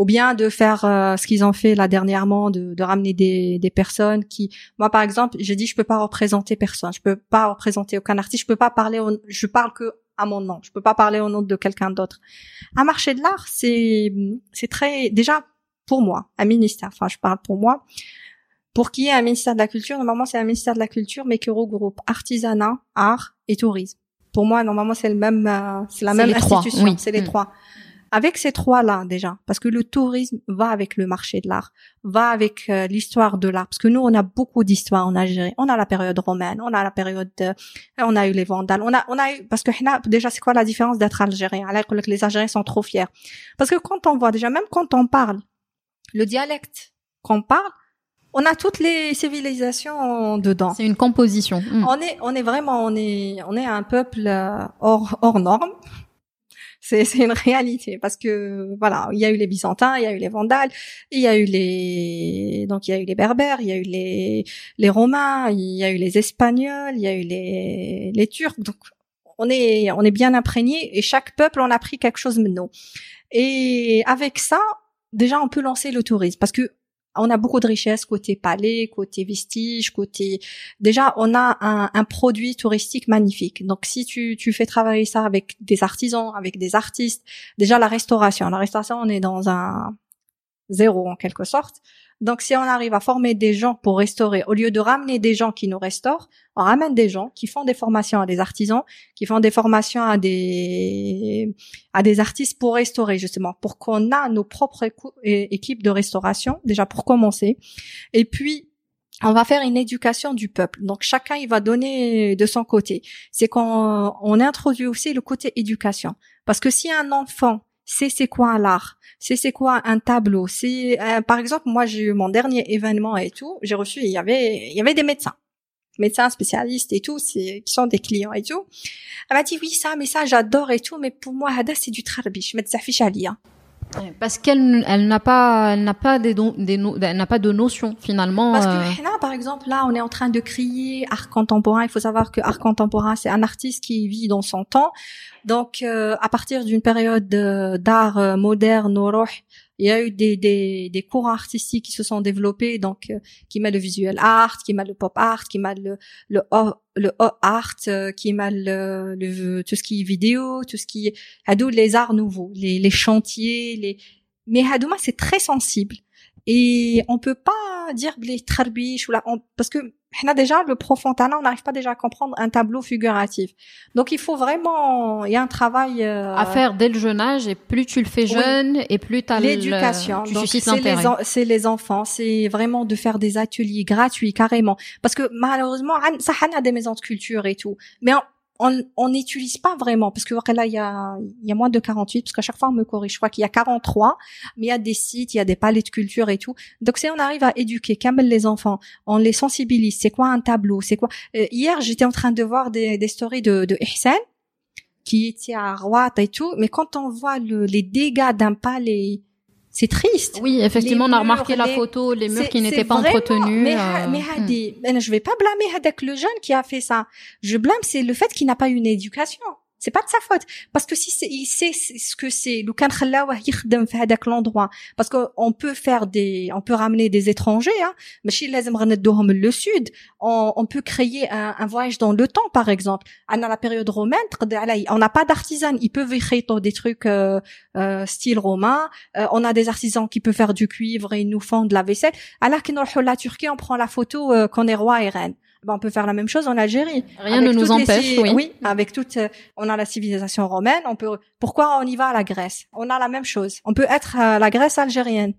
Ou bien de faire euh, ce qu'ils ont fait là dernièrement, de, de ramener des, des, personnes qui, moi par exemple, j'ai dit je peux pas représenter personne, je peux pas représenter aucun artiste, je peux pas parler, je parle que à mon nom, je peux pas parler au nom de quelqu'un d'autre. Un marché de l'art, c'est c'est très déjà pour moi, un ministère. Enfin, je parle pour moi. Pour qui est un ministère de la culture, normalement c'est un ministère de la culture, mais qui regroupe artisanat, art et tourisme. Pour moi, normalement c'est le même, euh, c'est la même institution. Oui. C'est les mm. trois. Avec ces trois-là déjà, parce que le tourisme va avec le marché de l'art, va avec euh, l'histoire de l'art, parce que nous on a beaucoup d'histoires en Algérie. On a la période romaine, on a la période, on a eu les Vandales, on a, on a eu, parce que déjà c'est quoi la différence d'être algérien? Alors que les Algériens sont trop fiers, parce que quand on voit déjà, même quand on parle le dialecte qu'on parle, on a toutes les civilisations dedans. C'est une composition. Hmm. On est, on est vraiment, on est, on est un peuple euh, hors, hors norme. C'est, une réalité parce que voilà, il y a eu les Byzantins, il y a eu les Vandales, il y a eu les, donc il y a eu les Berbères, il y a eu les, les Romains, il y a eu les Espagnols, il y a eu les, les Turcs. Donc on est, on est bien imprégné et chaque peuple en a pris quelque chose maintenant. Et avec ça, déjà on peut lancer le tourisme parce que on a beaucoup de richesses côté palais, côté vestiges, côté déjà on a un, un, produit touristique magnifique. Donc si tu, tu fais travailler ça avec des artisans, avec des artistes, déjà la restauration, la restauration on est dans un zéro en quelque sorte. Donc, si on arrive à former des gens pour restaurer, au lieu de ramener des gens qui nous restaurent, on ramène des gens qui font des formations à des artisans, qui font des formations à des à des artistes pour restaurer justement, pour qu'on a nos propres équipes de restauration déjà pour commencer. Et puis on va faire une éducation du peuple. Donc chacun il va donner de son côté. C'est qu'on on introduit aussi le côté éducation. Parce que si un enfant c'est c'est quoi l'art, c'est c'est quoi un tableau, c'est euh, par exemple moi j'ai eu mon dernier événement et tout, j'ai reçu il y avait il y avait des médecins, médecins spécialistes et tout, qui sont des clients et tout. Elle m'a dit oui ça mais ça j'adore et tout, mais pour moi hada c'est du je mets ça à lire. Parce qu'elle elle n'a pas elle n'a pas des, des elle n'a pas de notion finalement. Parce que euh. là par exemple là on est en train de crier art contemporain. Il faut savoir que art contemporain c'est un artiste qui vit dans son temps. Donc, euh, à partir d'une période d'art euh, moderne, il y a eu des, des, des courants artistiques qui se sont développés, donc euh, qui met le visual art, qui met le pop art, qui met le le le art, qui met le, le, tout ce qui est vidéo, tout ce qui est les arts nouveaux, les, les chantiers, les mais Hadouma c'est très sensible. Et on peut pas dire les tarbiches ou là parce que a déjà le profond talent, on n'arrive pas déjà à comprendre un tableau figuratif. Donc il faut vraiment, il y a un travail euh, à faire dès le jeune âge et plus tu le fais jeune et plus tu as l'éducation. Donc c'est les, les enfants, c'est vraiment de faire des ateliers gratuits carrément parce que malheureusement ça a des maisons de culture et tout, mais on n'utilise pas vraiment parce que là il y a il y a moins de 48 parce qu'à chaque fois on me corrige. Je crois qu'il y a 43 mais il y a des sites il y a des palais de culture et tout. Donc si on arrive à éduquer comme les enfants on les sensibilise. C'est quoi un tableau? C'est quoi? Euh, hier j'étais en train de voir des, des stories de de qui était à Roat et tout mais quand on voit le, les dégâts d'un palais c'est triste. Oui, effectivement, on a remarqué la photo, les murs qui n'étaient pas entretenus. Mais, euh, mais hmm. je vais pas blâmer Hadek le jeune qui a fait ça. Je blâme c'est le fait qu'il n'a pas eu une éducation c'est pas de sa faute. Parce que si il sait ce que c'est le parce qu'on peut faire des on peut ramener des étrangers hein. Le sud on, peut créer un, voyage dans le temps par exemple. À la période romaine on n'a pas d'artisans ils peuvent créer des trucs euh, euh, style romain. Euh, on a des artisans qui peuvent faire du cuivre et ils nous font de la vaisselle. Alors qu'on la Turquie on prend la photo euh, qu'on est roi et reine ben, on peut faire la même chose en Algérie. Rien ne nous empêche, oui. Oui, avec toute, euh, on a la civilisation romaine, on peut, pourquoi on y va à la Grèce? On a la même chose. On peut être la Grèce algérienne.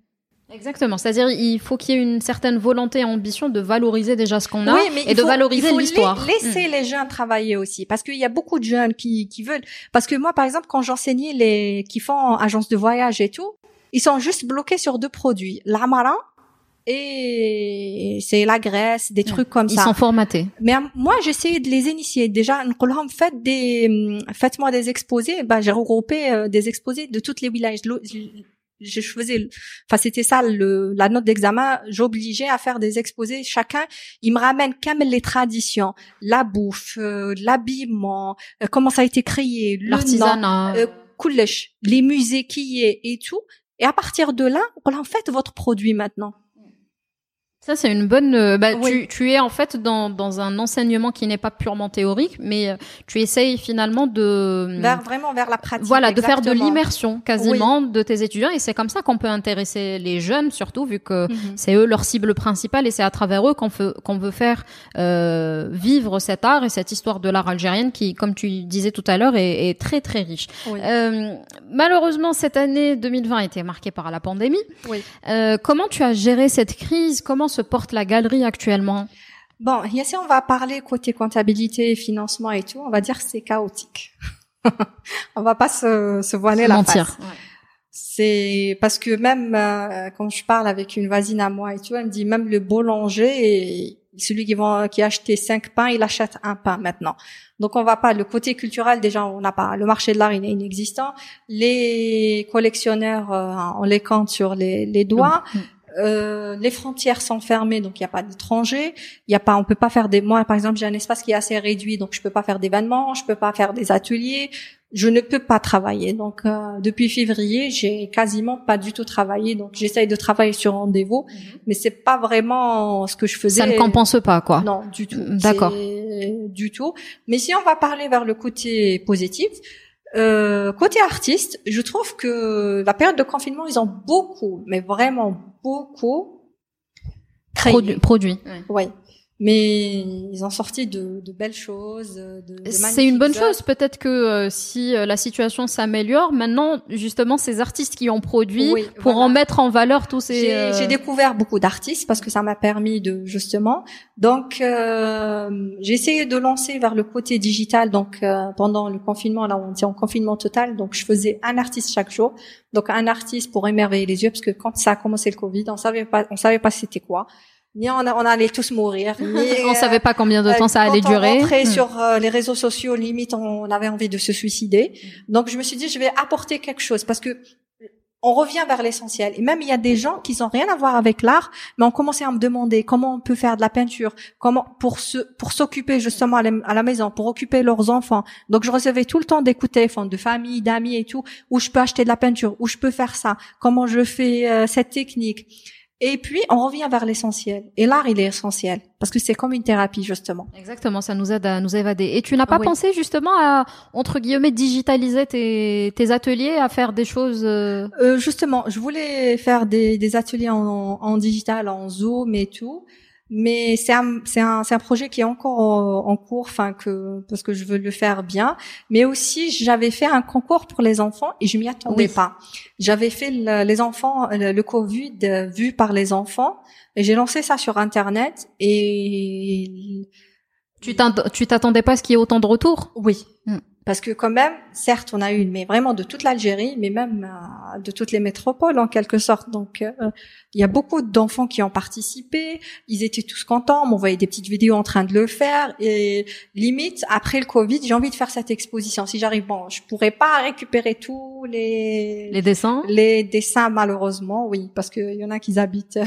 Exactement. C'est-à-dire, il faut qu'il y ait une certaine volonté et ambition de valoriser déjà ce qu'on a et de valoriser l'histoire. Laisser mm. les jeunes travailler aussi, parce qu'il y a beaucoup de jeunes qui, qui veulent. Parce que moi, par exemple, quand j'enseignais les qui font agence de voyage et tout, ils sont juste bloqués sur deux produits, l'amarin et c'est la graisse, des trucs comme ça. Ils sont formatés. Mais euh, moi, j'essayais de les initier. Déjà, faites des, hum, faites-moi des exposés. Bah, j'ai regroupé euh, des exposés de toutes les villages. Je faisais, enfin, c'était ça le, la note d'examen. J'obligeais à faire des exposés. Chacun, il me ramène comme les traditions, la bouffe, euh, l'habillement, comment ça a été créé, l'artisanat, euh, les musées qui y est et tout. Et à partir de là, en fait votre produit maintenant. Ça, c'est une bonne. Euh, bah, tu, tu, es en fait dans, dans un enseignement qui n'est pas purement théorique, mais euh, tu essayes finalement de. Vers, vraiment vers la pratique. Voilà, de faire de l'immersion quasiment de tes étudiants. Et c'est comme ça qu'on peut intéresser les jeunes, surtout vu que mhm. c'est eux leur cible principale et c'est à travers eux qu'on veut, qu'on veut faire euh, vivre cet art et cette histoire de l'art algérienne qui, comme tu disais tout à l'heure, est, est, très très riche. Euh, malheureusement, cette année 2020 a été marquée par la pandémie. Oui. Euh, comment tu as géré cette crise? Comment se porte la galerie actuellement? Bon, ici on va parler côté comptabilité, financement et tout. On va dire que c'est chaotique. [LAUGHS] on va pas se, se voiler la mentir. face. C'est parce que même euh, quand je parle avec une voisine à moi et tout, elle me dit même le boulanger et celui qui va qui a acheté cinq pains, il achète un pain maintenant. Donc on va pas le côté culturel déjà on n'a pas le marché de l'art il est inexistant. Les collectionneurs euh, on les compte sur les, les doigts. Mm. Euh, les frontières sont fermées, donc il n'y a pas d'étrangers. Il y a pas, on peut pas faire des. Moi, par exemple, j'ai un espace qui est assez réduit, donc je peux pas faire d'événements, je peux pas faire des ateliers, je ne peux pas travailler. Donc euh, depuis février, j'ai quasiment pas du tout travaillé. Donc j'essaye de travailler sur rendez-vous, mhm. mais c'est pas vraiment ce que je faisais. Ça ne compense pas, quoi. Non, du tout. D'accord. Du tout. Mais si on va parler vers le côté positif, euh, côté artiste, je trouve que la période de confinement, ils ont beaucoup, mais vraiment beaucoup créé. Produit. Oui mais ils ont sorti de, de belles choses. De, c'est une bonne chose. Peut-être que euh, si euh, la situation s'améliore, maintenant justement ces artistes qui ont produit pour en mettre en valeur tous ces. J'ai, euh, découvert beaucoup d'artistes parce que ça m'a permis de justement. Donc j'ai essayé de lancer vers le côté digital. Donc pendant le confinement, là on était en confinement total, donc je faisais un artiste chaque jour. Donc un artiste pour émerveiller les yeux parce que quand ça a commencé le Covid, on savait pas, on savait pas c'était quoi ni on, on, allait tous mourir. [LAUGHS] Ni, on savait pas combien de temps ça allait durer. On rentrait hmm. sur euh, les réseaux sociaux, limite on avait envie de se suicider. Donc je me suis dit je vais apporter quelque chose parce que on revient vers l'essentiel. Et même il y a des gens qui n'ont rien à voir avec l'art, mais ont commencé à me demander comment on peut faire de la peinture, comment pour se pour s'occuper justement à la, maison, pour occuper leurs enfants. Donc je recevais tout le temps des coups de téléphone de famille, d'amis et tout, où je peux acheter de la peinture, où je peux faire ça, comment je fais euh, cette technique. Et puis, on revient vers l'essentiel. Et l'art, il est essentiel. Parce que c'est comme une thérapie, justement. Exactement. Ça nous aide à nous évader. Et tu n'as pas pensé, justement, à, entre guillemets, digitaliser tes, tes ateliers, à faire des choses... Euh... Euh, justement, je voulais faire des, des ateliers en, en, digital, en Zoom et tout mais c'est un c'est un c'est un projet qui est encore en, cours enfin que parce que je veux le faire bien mais aussi j'avais fait un concours pour les enfants et je m'y attendais pas j'avais fait les enfants le, Covid vu par les enfants et j'ai lancé ça sur internet et Tu t'attendais pas à ce qu'il y ait autant de retours? Oui. Hmm. Parce que quand même, certes, on a eu, mais vraiment de toute l'Algérie, mais même euh, de toutes les métropoles en quelque sorte. Donc, euh, il y a beaucoup d'enfants qui ont participé. Ils étaient tous contents. On m'envoyait des petites vidéos en train de le faire. Et limite, après le Covid, j'ai envie de faire cette exposition. Si j'arrive, bon, je pourrais pas récupérer tous les les dessins? Les dessins, malheureusement, oui, parce qu'il y en a qui habitent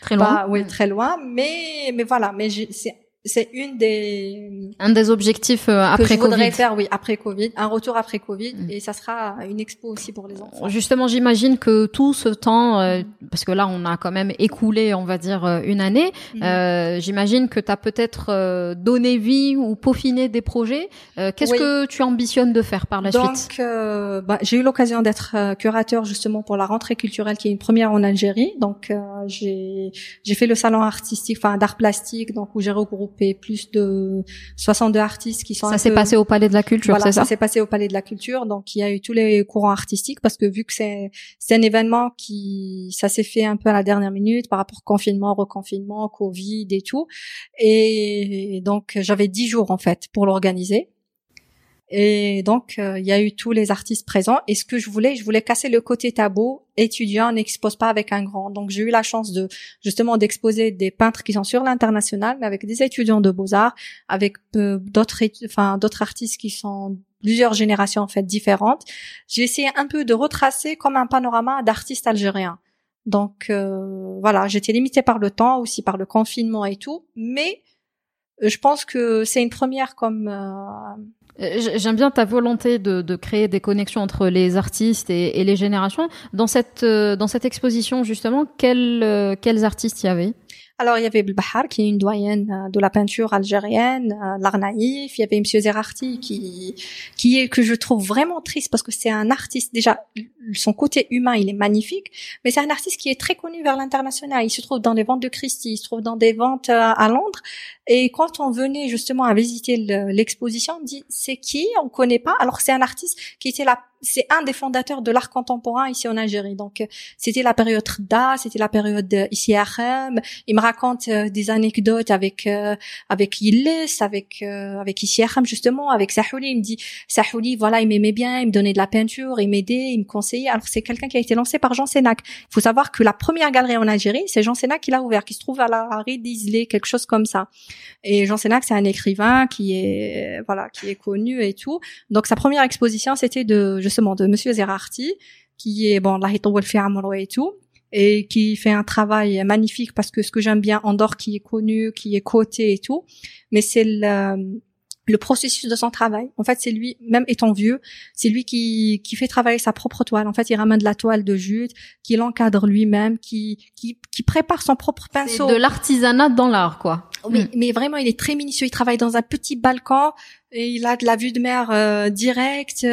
très loin. oui, très loin. Mais mais voilà, mais c'est c'est une des un des objectifs euh, après que je voudrais faire oui après Covid un retour après Covid mm. et ça sera une expo aussi pour les enfants. Justement j'imagine que tout ce temps euh, parce que là on a quand même écoulé on va dire euh, une année mm. euh, j'imagine que tu as peut-être donné vie ou peaufiné des projets. Qu'est-ce que tu ambitionnes de faire par la Donc, suite? Donc bah, j'ai eu l'occasion d'être curateur justement pour la rentrée culturelle qui est une première en Algérie. Donc j'ai j'ai fait le salon artistique enfin d'art plastique donc où j'ai regroupé plus de 62 artistes qui sont ça s'est passé au Palais de la Culture voilà, c'est ça, ça? s'est passé au Palais de la Culture. Donc il y a eu tous les courants artistiques parce que vu que c'est c'est un événement qui ça s'est fait un peu à la dernière minute par rapport au confinement reconfinement Covid et tout. Et donc j'avais dix jours en fait pour l'organiser et donc, euh, il y a eu tous les artistes présents. Et ce que je voulais, je voulais casser le côté tabou. Étudiant n'expose pas avec un grand. Donc, j'ai eu la chance de justement d'exposer des peintres qui sont sur l'international, mais avec des étudiants de beaux arts, avec euh, d'autres, enfin d'autres artistes qui sont plusieurs générations en fait différentes. J'ai essayé un peu de retracer comme un panorama d'artistes algériens. Donc euh, voilà, j'étais limitée par le temps, aussi par le confinement et tout, mais je pense que c'est une première comme euh, j'aime bien ta volonté de, de, créer des connexions entre les artistes et, les générations. Dans cette, euh, exposition, justement, quels, euh, quels artistes y avait? Alors, il y avait Belbahar, qui est une doyenne euh, de la peinture algérienne, euh, l'art naïf. Il y avait Monsieur Zerarti, qui, qui est, que je trouve vraiment triste parce que c'est un artiste, déjà, son côté humain, il est magnifique, mais c'est un artiste qui est très connu vers l'international. Il se trouve dans des ventes de Christie, il se trouve dans des ventes euh, à Londres. Et quand on venait justement à visiter l'exposition, on dit, c'est qui? On connaît pas. Alors, c'est un artiste qui était là c'est un des fondateurs de l'art contemporain ici en Algérie. Donc, euh, c'était la période Da, c'était la période euh, ici à Khem. Il me raconte euh, des anecdotes avec avec Yillis, avec avec ici à justement, avec Sahouli. Il me dit Sahouli, voilà, il m'aimait bien, il me donnait de la peinture, il m'aidait, il me conseillait. Alors, c'est quelqu'un qui a été lancé par Jean Sénac. Il faut savoir que la première galerie en Algérie, c'est Jean Sénac qui l'a ouvert, qui se trouve à la rue d'Islay, quelque chose comme ça. Et Jean Sénac, c'est un écrivain qui est voilà, qui est connu et tout. Donc, sa première exposition, c'était de justement de Monsieur Zerarti, qui est bon, et tout, et qui fait un travail magnifique parce que ce que j'aime bien, Andorre qui est connu, qui est coté et tout, mais c'est le, le processus de son travail. En fait, c'est lui, même étant vieux, c'est lui qui, qui fait travailler sa propre toile. En fait, il ramène de la toile de jute, qui l'encadre lui-même, qui, qui, qui prépare son propre pinceau. de l'artisanat dans l'art, quoi. Oui, hmm. mais vraiment, il est très minutieux. Il travaille dans un petit balcon et il a de la vue de mer euh, directe.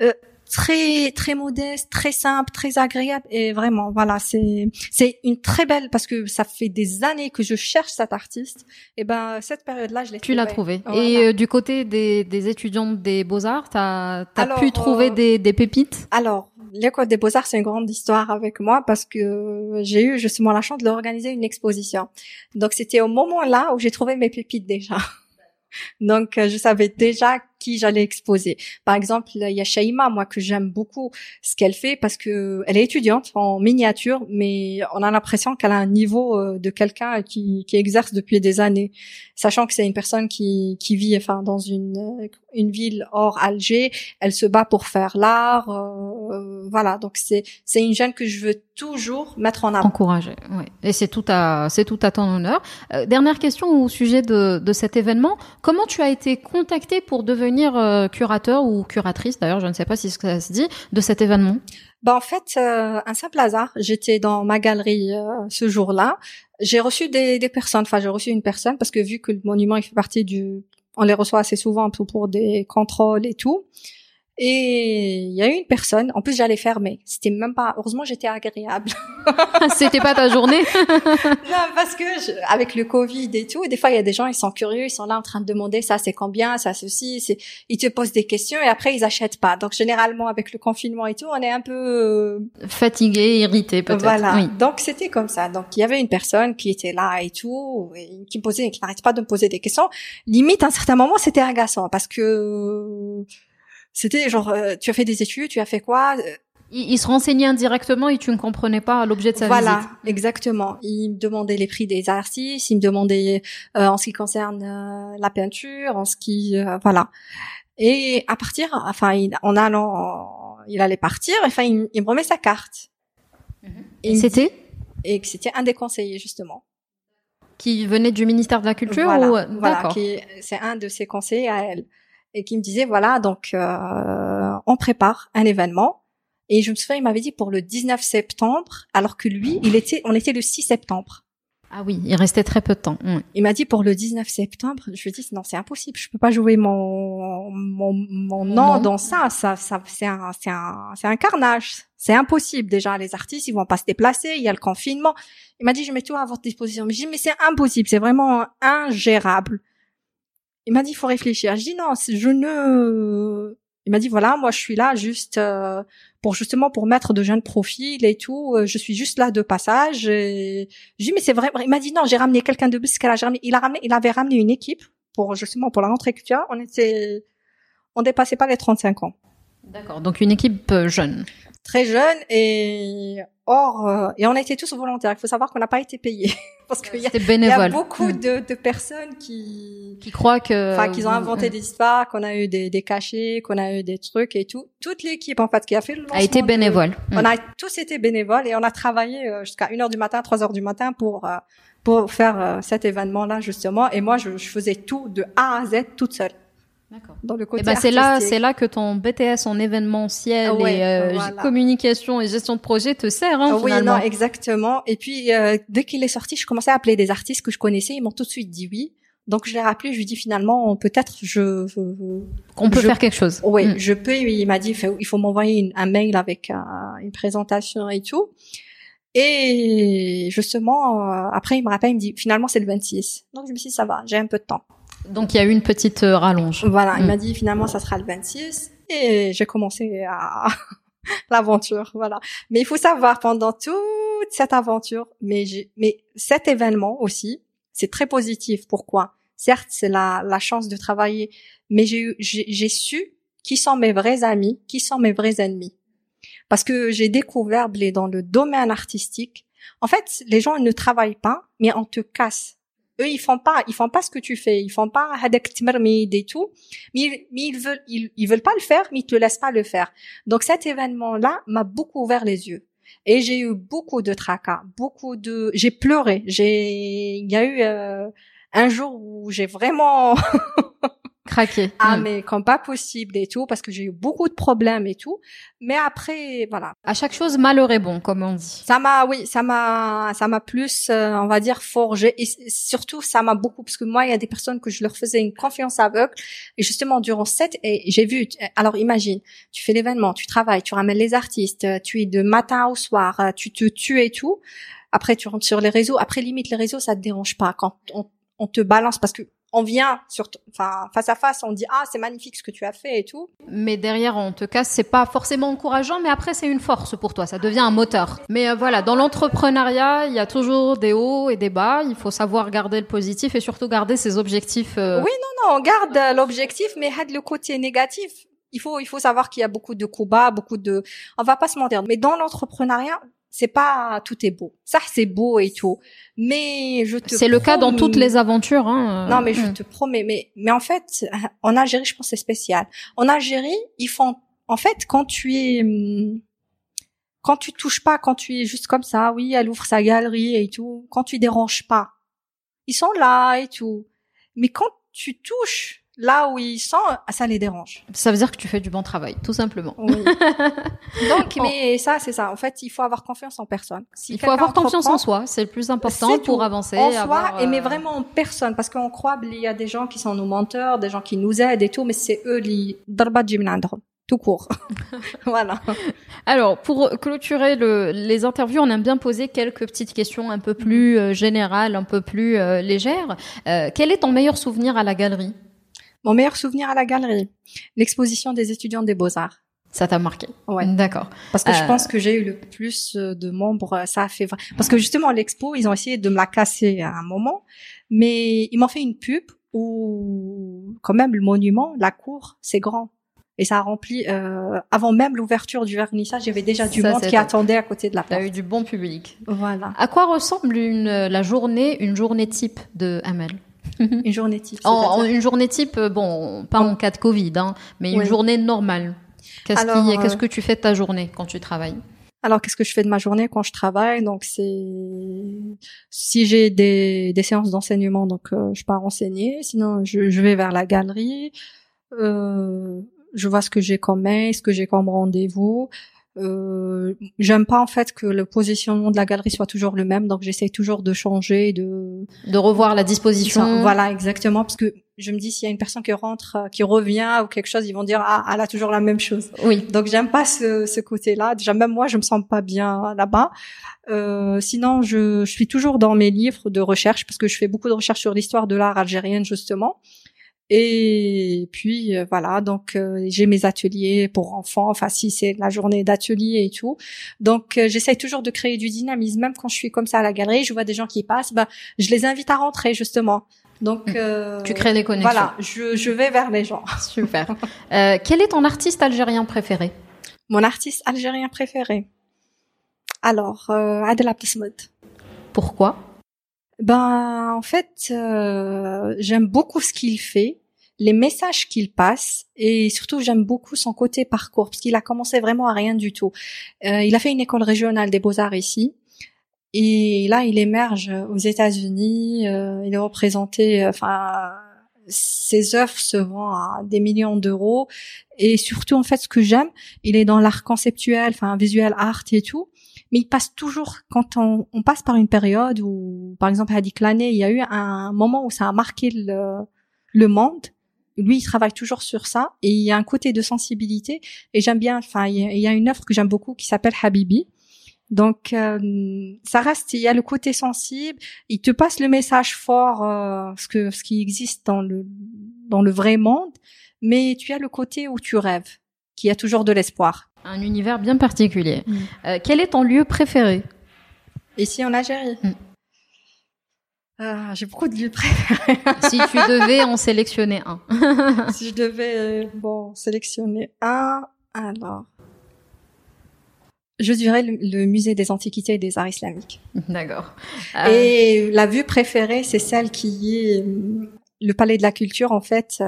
Euh, très très modeste, très simple, très agréable. Et vraiment voilà c'est c'est une très belle parce que ça fait des années que je cherche cet artiste. Et ben cette période là je l'ai tu l'as trouvé et euh, du côté des, des étudiants des beaux arts t'as as pu trouver euh, des, des pépites? Alors l'école des beaux arts c'est une grande histoire avec moi parce que j'ai eu justement la chance de organiser une exposition. Donc c'était au moment là où j'ai trouvé mes pépites déjà. [LAUGHS] Donc, euh, je savais déjà qui j'allais exposer. Par exemple, il y a Shaima, moi, que j'aime beaucoup ce qu'elle fait parce que elle est étudiante en miniature, mais on a l'impression qu'elle a un niveau euh, de quelqu'un qui, qui exerce depuis des années. Sachant que c'est une personne qui, qui vit, enfin, dans une, euh, une ville hors Alger, elle se bat pour faire l'art, voilà. Donc, c'est, c'est une jeune que je veux toujours mettre en avant. Encourager, oui. Et c'est tout à, c'est tout à ton honneur. dernière question au sujet de, de cet événement. Comment tu as été contacté pour devenir euh, curateur ou curatrice, d'ailleurs, je ne sais pas si ça se dit, de cet événement? Bah en fait, euh, un simple hasard. J'étais dans ma galerie euh, ce jour-là. J'ai reçu des, des personnes. Enfin, j'ai reçu une personne parce que vu que le monument il fait partie du, on les reçoit assez souvent pour des contrôles et tout. Et il y a eu une personne, en plus j'allais fermer. C'était même pas, heureusement j'étais agréable. [LAUGHS] C'était pas ta journée [LAUGHS] Non, parce que je- avec le Covid et tout, des fois il y a des gens, ils sont curieux, ils sont là en train de demander ça c'est combien, ça ceci, c'est, ils te posent des questions et après ils achètent pas. Donc généralement avec le confinement et tout, on est un peu euh, Fatiguée, irritée peut-être. voilà. Oui. Donc c'était comme ça. Donc il y avait une personne qui était là et tout, et qui me posait, qui n'arrête pas de me poser des questions. Limite à un certain moment c'était agaçant parce que c'était genre euh, tu as fait des études, tu as fait quoi Euh, Il, il se renseignait indirectement et tu ne comprenais pas l'objet de sa Voilà, visite. exactement. Il me demandait les prix des artistes, il me demandait euh, en ce qui concerne euh, la peinture, en ce qui euh, voilà. Et à partir, enfin, il, en allant, il allait partir. Enfin, il, il me remet sa carte. Et Et il me c'était? et que c'était un des conseillers justement. qui venait du ministère de la Culture voilà, ou voilà, c'est un de ses conseillers à elle et qui me disait voilà donc euh, on prépare un événement. Et je me souviens il m'avait dit pour le 19 septembre alors que lui il était on était le 6 septembre. Ah oui, il restait très peu de temps. Il m'a dit pour le 19 septembre je lui ai dit non c'est impossible je peux pas jouer mon mon, mon nom dans ça ça ça c'est un c'est un c'est un carnage c'est impossible. Déjà les artistes ils vont pas se déplacer il y a le confinement. Il m'a dit je mets tout à votre disposition. Mais je dis mais c'est impossible c'est vraiment ingérable il m'a dit, faut réfléchir. Je dis non, je ne. Il m'a dit voilà, moi je suis là juste euh, pour justement pour mettre de jeunes profils et tout. euh, Je suis juste là de passage. Je dis mais c'est vrai. Il m'a dit non, j'ai ramené quelqu'un de plus. qu'elle a ramené. Il a ramené, il avait ramené une équipe pour justement pour la rentrée culturelle. On était, on dépassait pas les 35 ans. D'accord. Donc une équipe euh, jeune. Très jeune et or euh, et on était tous volontaires. Il faut savoir qu'on n'a pas été payés [LAUGHS] parce qu'il y a, y a beaucoup Mm. de, de personnes qui qui croient que. enfin qu'ils ont inventé des histoires, qu'on a eu des, des cachets, qu'on a eu des trucs et tout. Toute l'équipe en fait qui a fait le a été lancement de- bénévole. Mm. On a tous été bénévoles et on a travaillé euh, jusqu'à 1 heure du matin, 3 heures du matin pour euh, pour faire euh, cet événement-là justement. Et moi, je, je faisais tout de A à Z toute seule. Dans le Et côté ben c'est là, c'est là que ton BTS en événementiel Ah ouais, et euh, voilà. communication et gestion de projet te sert, hein, Ah oui, finalement. non, exactement. Et puis euh, dès qu'il est sorti, je commençais à appeler des artistes que je connaissais. Ils m'ont tout de suite dit oui. Donc je l'ai rappelé, je lui ai dit finalement peut-être je, je, Qu'on peut Je- faire quelque chose. Oui, Mm. je peux. Il m'a dit, il faut, il faut m'envoyer une- un mail avec euh, une présentation et tout. Et justement, euh, après, il me rappelle, il me dit, finalement, c'est le 26. Donc, je me suis dit, ça va, j'ai un peu de temps. Donc il y a eu une petite euh, rallonge. Voilà, il Mm. m'a dit, finalement, ça sera le 26. Et j'ai commencé à [LAUGHS] l'aventure, voilà. Mais il faut savoir, pendant toute cette aventure, mais, j'ai- mais cet événement aussi, c'est très positif. Pourquoi? Certes, c'est la, la chance de travailler, mais j'ai su qui sont mes vrais amis, qui sont mes vrais ennemis. Parce que j'ai découvert, Blé, dans le domaine artistique, en fait, les gens ne travaillent pas, mais on te casse. Eux, ils font pas, ils font pas ce que tu fais, ils font pas hadak tmermid et tout, mais, mais ils veulent, ils, ils veulent pas le faire, mais ils te laissent pas le faire. Donc cet événement-là m'a beaucoup ouvert les yeux. Et j'ai eu beaucoup de tracas, beaucoup de, j'ai pleuré. J'ai, il y a eu euh, un jour où j'ai vraiment [LAUGHS] Craqué. ah Mm. mais comme pas possible et tout parce que j'ai eu beaucoup de problèmes et tout. Mais après voilà, À chaque chose, malheur est bon, comme on dit. ça m'a oui, ça m'a ça m'a plus euh, on va dire forgé et surtout ça m'a beaucoup parce que moi il y a des personnes que je leur faisais une confiance aveugle et justement durant cette et j'ai vu alors imagine, tu fais l'événement, tu travailles, tu ramènes les artistes, euh, tu es de matin au soir, euh, tu te tues et tout. Après tu rentres sur les réseaux, après limite les réseaux ça te dérange pas quand on, on te balance parce que on vient sur enfin face à face, on dit ah c'est magnifique ce que tu as fait et tout. Mais derrière, on te casse, c'est pas forcément encourageant, mais après, c'est une force pour toi, ça devient un moteur. Mais euh, voilà, dans l'entrepreneuriat, il y a toujours des hauts et des bas, il faut savoir garder le positif et surtout garder ses objectifs. euh, Oui, non, on garde euh, l'objectif, mais had le côté négatif. Il faut, il faut savoir qu'il y a beaucoup de coups bas, beaucoup de, on va pas se mentir. Mais dans l'entrepreneuriat, c'est pas tout est beau. Ça, c'est beau et tout. Mais je te. C'est le cas dans toutes les aventures. Hein. Non, mais je te promets. Mais, mais en fait, [LAUGHS] en Algérie, je pense que c'est spécial. En Algérie, ils font, en fait, quand tu es, hum, quand tu touches pas, quand tu es juste comme ça, oui, elle ouvre sa galerie et tout, quand tu déranges pas, ils sont là et tout. Mais quand tu touches là où ils sont, ça les dérange. Ça veut dire que tu fais du bon travail, tout simplement. Oui. [LAUGHS] Donc, oh. mais ça, c'est ça. En fait, il faut avoir confiance en personne. Il faut avoir confiance en soi, c'est le plus important pour avancer. En soi, mais euh, vraiment en personne, parce qu'on croit il y a des gens qui sont nos menteurs, des gens qui nous aident et tout, mais c'est eux les tout court. [LAUGHS] [LAUGHS] voilà. Alors, pour clôturer les interviews, on aime bien poser quelques petites questions un peu plus mhm. euh, générales, un peu plus euh, légères. Quel est ton meilleur souvenir à la galerie? Mon meilleur souvenir à la galerie, l'exposition des étudiants des beaux-arts. Ça t'a marqué Ouais. D'accord. Parce que je pense que j'ai eu le plus de membres, ça a fait parce que justement l'expo, ils ont essayé de me la casser à un moment, mais ils m'ont fait une pub où quand même le monument, la cour, c'est grand et ça a rempli euh, avant même l'ouverture du vernissage, il y avait déjà du monde qui attendait à côté de la porte. T'as eu du bon public. Voilà. À quoi ressemble une la journée, une journée type de Amel Une journée type. En, une journée type, euh, bon, pas en cas de Covid, hein, mais une journée normale. Qu'est-ce qui, qu'est-ce euh, que tu fais de ta journée quand tu travailles? Alors, qu'est-ce que je fais de ma journée quand je travaille? Donc, c'est si j'ai des, des séances d'enseignement, donc euh, je pars enseigner. Sinon, je, je vais vers la galerie. Euh, je vois ce que j'ai comme mail, ce que j'ai comme rendez-vous. Euh, j'aime pas en fait que le positionnement de la galerie soit toujours le même, donc j'essaye toujours de changer, de de revoir la disposition. voilà, exactement, parce que je me dis s'il y a une personne qui rentre, euh, qui revient ou quelque chose, ils vont dire ah elle a toujours la même chose. Oui. Donc j'aime pas ce, ce côté-là. Déjà même moi je me sens pas bien là-bas. Euh, sinon je, je suis toujours dans mes livres de recherche parce que je fais beaucoup de recherches sur l'histoire de l'art algérienne justement. Et puis euh, voilà, donc euh, j'ai mes ateliers pour enfants. Enfin, si c'est la journée d'atelier et tout, donc euh, j'essaye toujours de créer du dynamisme. Même quand je suis comme ça à la galerie, je vois des gens qui passent, bah je les invite à rentrer justement. Donc mmh. tu crées des connexions. Voilà, je, je vais vers les gens. [LAUGHS] Super. quel est ton artiste algérien préféré? Mon artiste algérien préféré? Alors, Adel Abdesmoud. Pourquoi? Ben, en fait, euh, j'aime beaucoup ce qu'il fait, les messages qu'il passe, et surtout j'aime beaucoup son côté parcours, parce qu'il a commencé vraiment à rien du tout. Euh, il a fait une école régionale des beaux-arts ici, et là il émerge aux États-Unis. Euh, il est représenté, enfin, ses œuvres se vendent à des millions d'euros, et surtout en fait ce que j'aime, il est dans l'art conceptuel, enfin visuel art et tout mais il passe toujours quand on, on, passe par une période où, par exemple, Hadi Klané, il y a eu un moment où ça a marqué le, le monde. Lui, il travaille toujours sur ça et il y a un côté de sensibilité. Et j'aime bien. Enfin, il y, a, une œuvre que j'aime beaucoup qui s'appelle Habibi. Donc, euh, ça reste. Il y a le côté sensible. Il te passe le message fort, euh, ce que ce qui existe dans le dans le vrai monde. Mais tu as le côté où tu rêves, qui a toujours de l'espoir. Un univers bien particulier. Mm. Euh, quel est ton lieu préféré? Ici en Algérie. Ah, j'ai beaucoup de lieux préférés. [LAUGHS] si tu devais en sélectionner un. [LAUGHS] si je devais euh, bon sélectionner un, alors je dirais le, musée des antiquités et des arts islamiques. D'accord. Euh, et la vue préférée, c'est celle qui est le palais de la culture en fait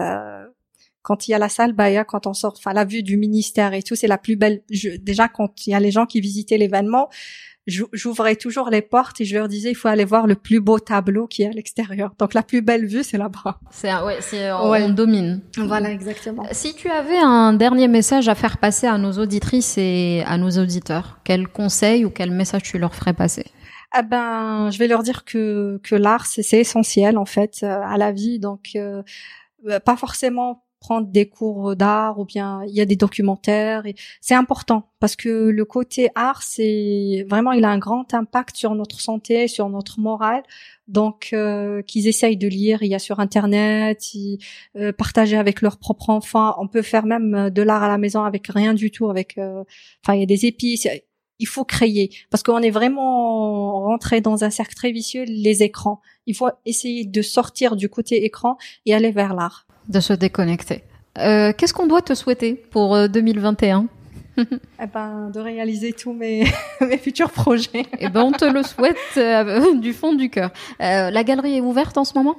quand il y a la salle Baya, quand on sort, enfin la vue du ministère et tout, c'est la plus belle. déjà quand il y a les gens qui visitaient l'événement, j'ouvrais toujours les portes et je leur disais il faut aller voir le plus beau tableau qui est à l'extérieur. Donc la plus belle vue c'est là-bas. C'est ouais, c'est on domine. Voilà exactement. Si tu avais un dernier message à faire passer à nos auditrices et à nos auditeurs, quel conseil ou quel message tu leur ferais passer? Ah ben, je vais leur dire que que l'art c'est essentiel en fait euh, à la vie, donc euh, euh, pas forcément prendre des cours d'art ou bien il y a des documentaires. C'est important parce que le côté art, c'est vraiment, il a un grand impact sur notre santé, sur notre morale. Donc, euh, qu'ils essayent de lire, il y a sur Internet, euh, partager avec leurs propres enfants. On peut faire même euh, de l'art à la maison avec rien du tout, avec, enfin, il y a des épices. Il faut créer parce qu'on est vraiment rentré dans un cercle très vicieux, les écrans. Il faut essayer de sortir du côté écran et aller vers l'art de se déconnecter. Euh, Qu'est-ce qu'on doit te souhaiter pour 2021 euh, [LAUGHS] eh ben, de réaliser tous mes, [LAUGHS] mes futurs projets. [LAUGHS] eh ben, on te le souhaite euh, du fond du cœur. Euh, la galerie est ouverte en ce moment?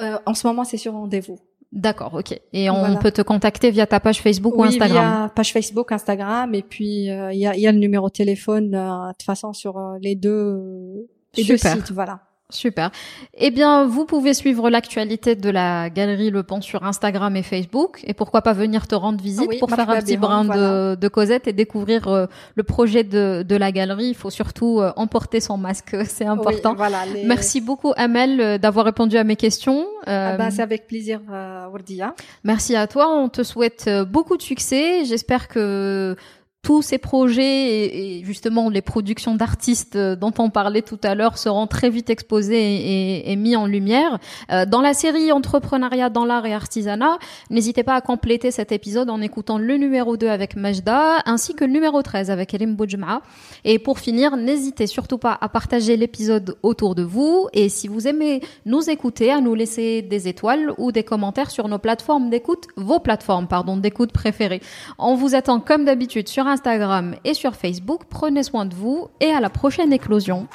Euh, En ce moment, c'est sur rendez-vous. D'accord, ok. Et on peut te contacter via ta page Facebook ou Instagram? via page Facebook, Instagram, et puis il y, a, y, a, le numéro de téléphone de toute façon sur les deux, les deux sites. Voilà. Super. Eh bien, vous pouvez suivre l'actualité de la galerie Le Pont sur Instagram et Facebook. Et pourquoi pas venir te rendre visite Oui, pour faire un petit brin voilà. de, de Cosette et découvrir euh, le projet de, de la galerie. Il faut surtout euh, emporter son masque, [LAUGHS] c'est important. Oui, voilà, les- Merci beaucoup, Amel, euh, d'avoir répondu à mes questions. Ah bah, c'est avec plaisir, Wardia. Merci à toi. On te souhaite beaucoup de succès. J'espère que tous ces projets et, justement les productions d'artistes euh, dont on parlait tout à l'heure seront très vite exposés et- et mis en lumière. Euh, dans la série Entrepreneuriat dans l'art et artisanat, n'hésitez pas à compléter cet épisode en écoutant le numéro 2 avec Majda ainsi que le numéro 13 avec Elim Boujma. Et pour finir, n'hésitez surtout pas à partager l'épisode autour de vous et si vous aimez nous écouter, à nous laisser des étoiles ou des commentaires sur nos plateformes d'écoute, vos plateformes, pardon, d'écoute préférées. On vous attend comme d'habitude sur Instagram et sur Facebook. Prenez soin de vous et à la prochaine éclosion.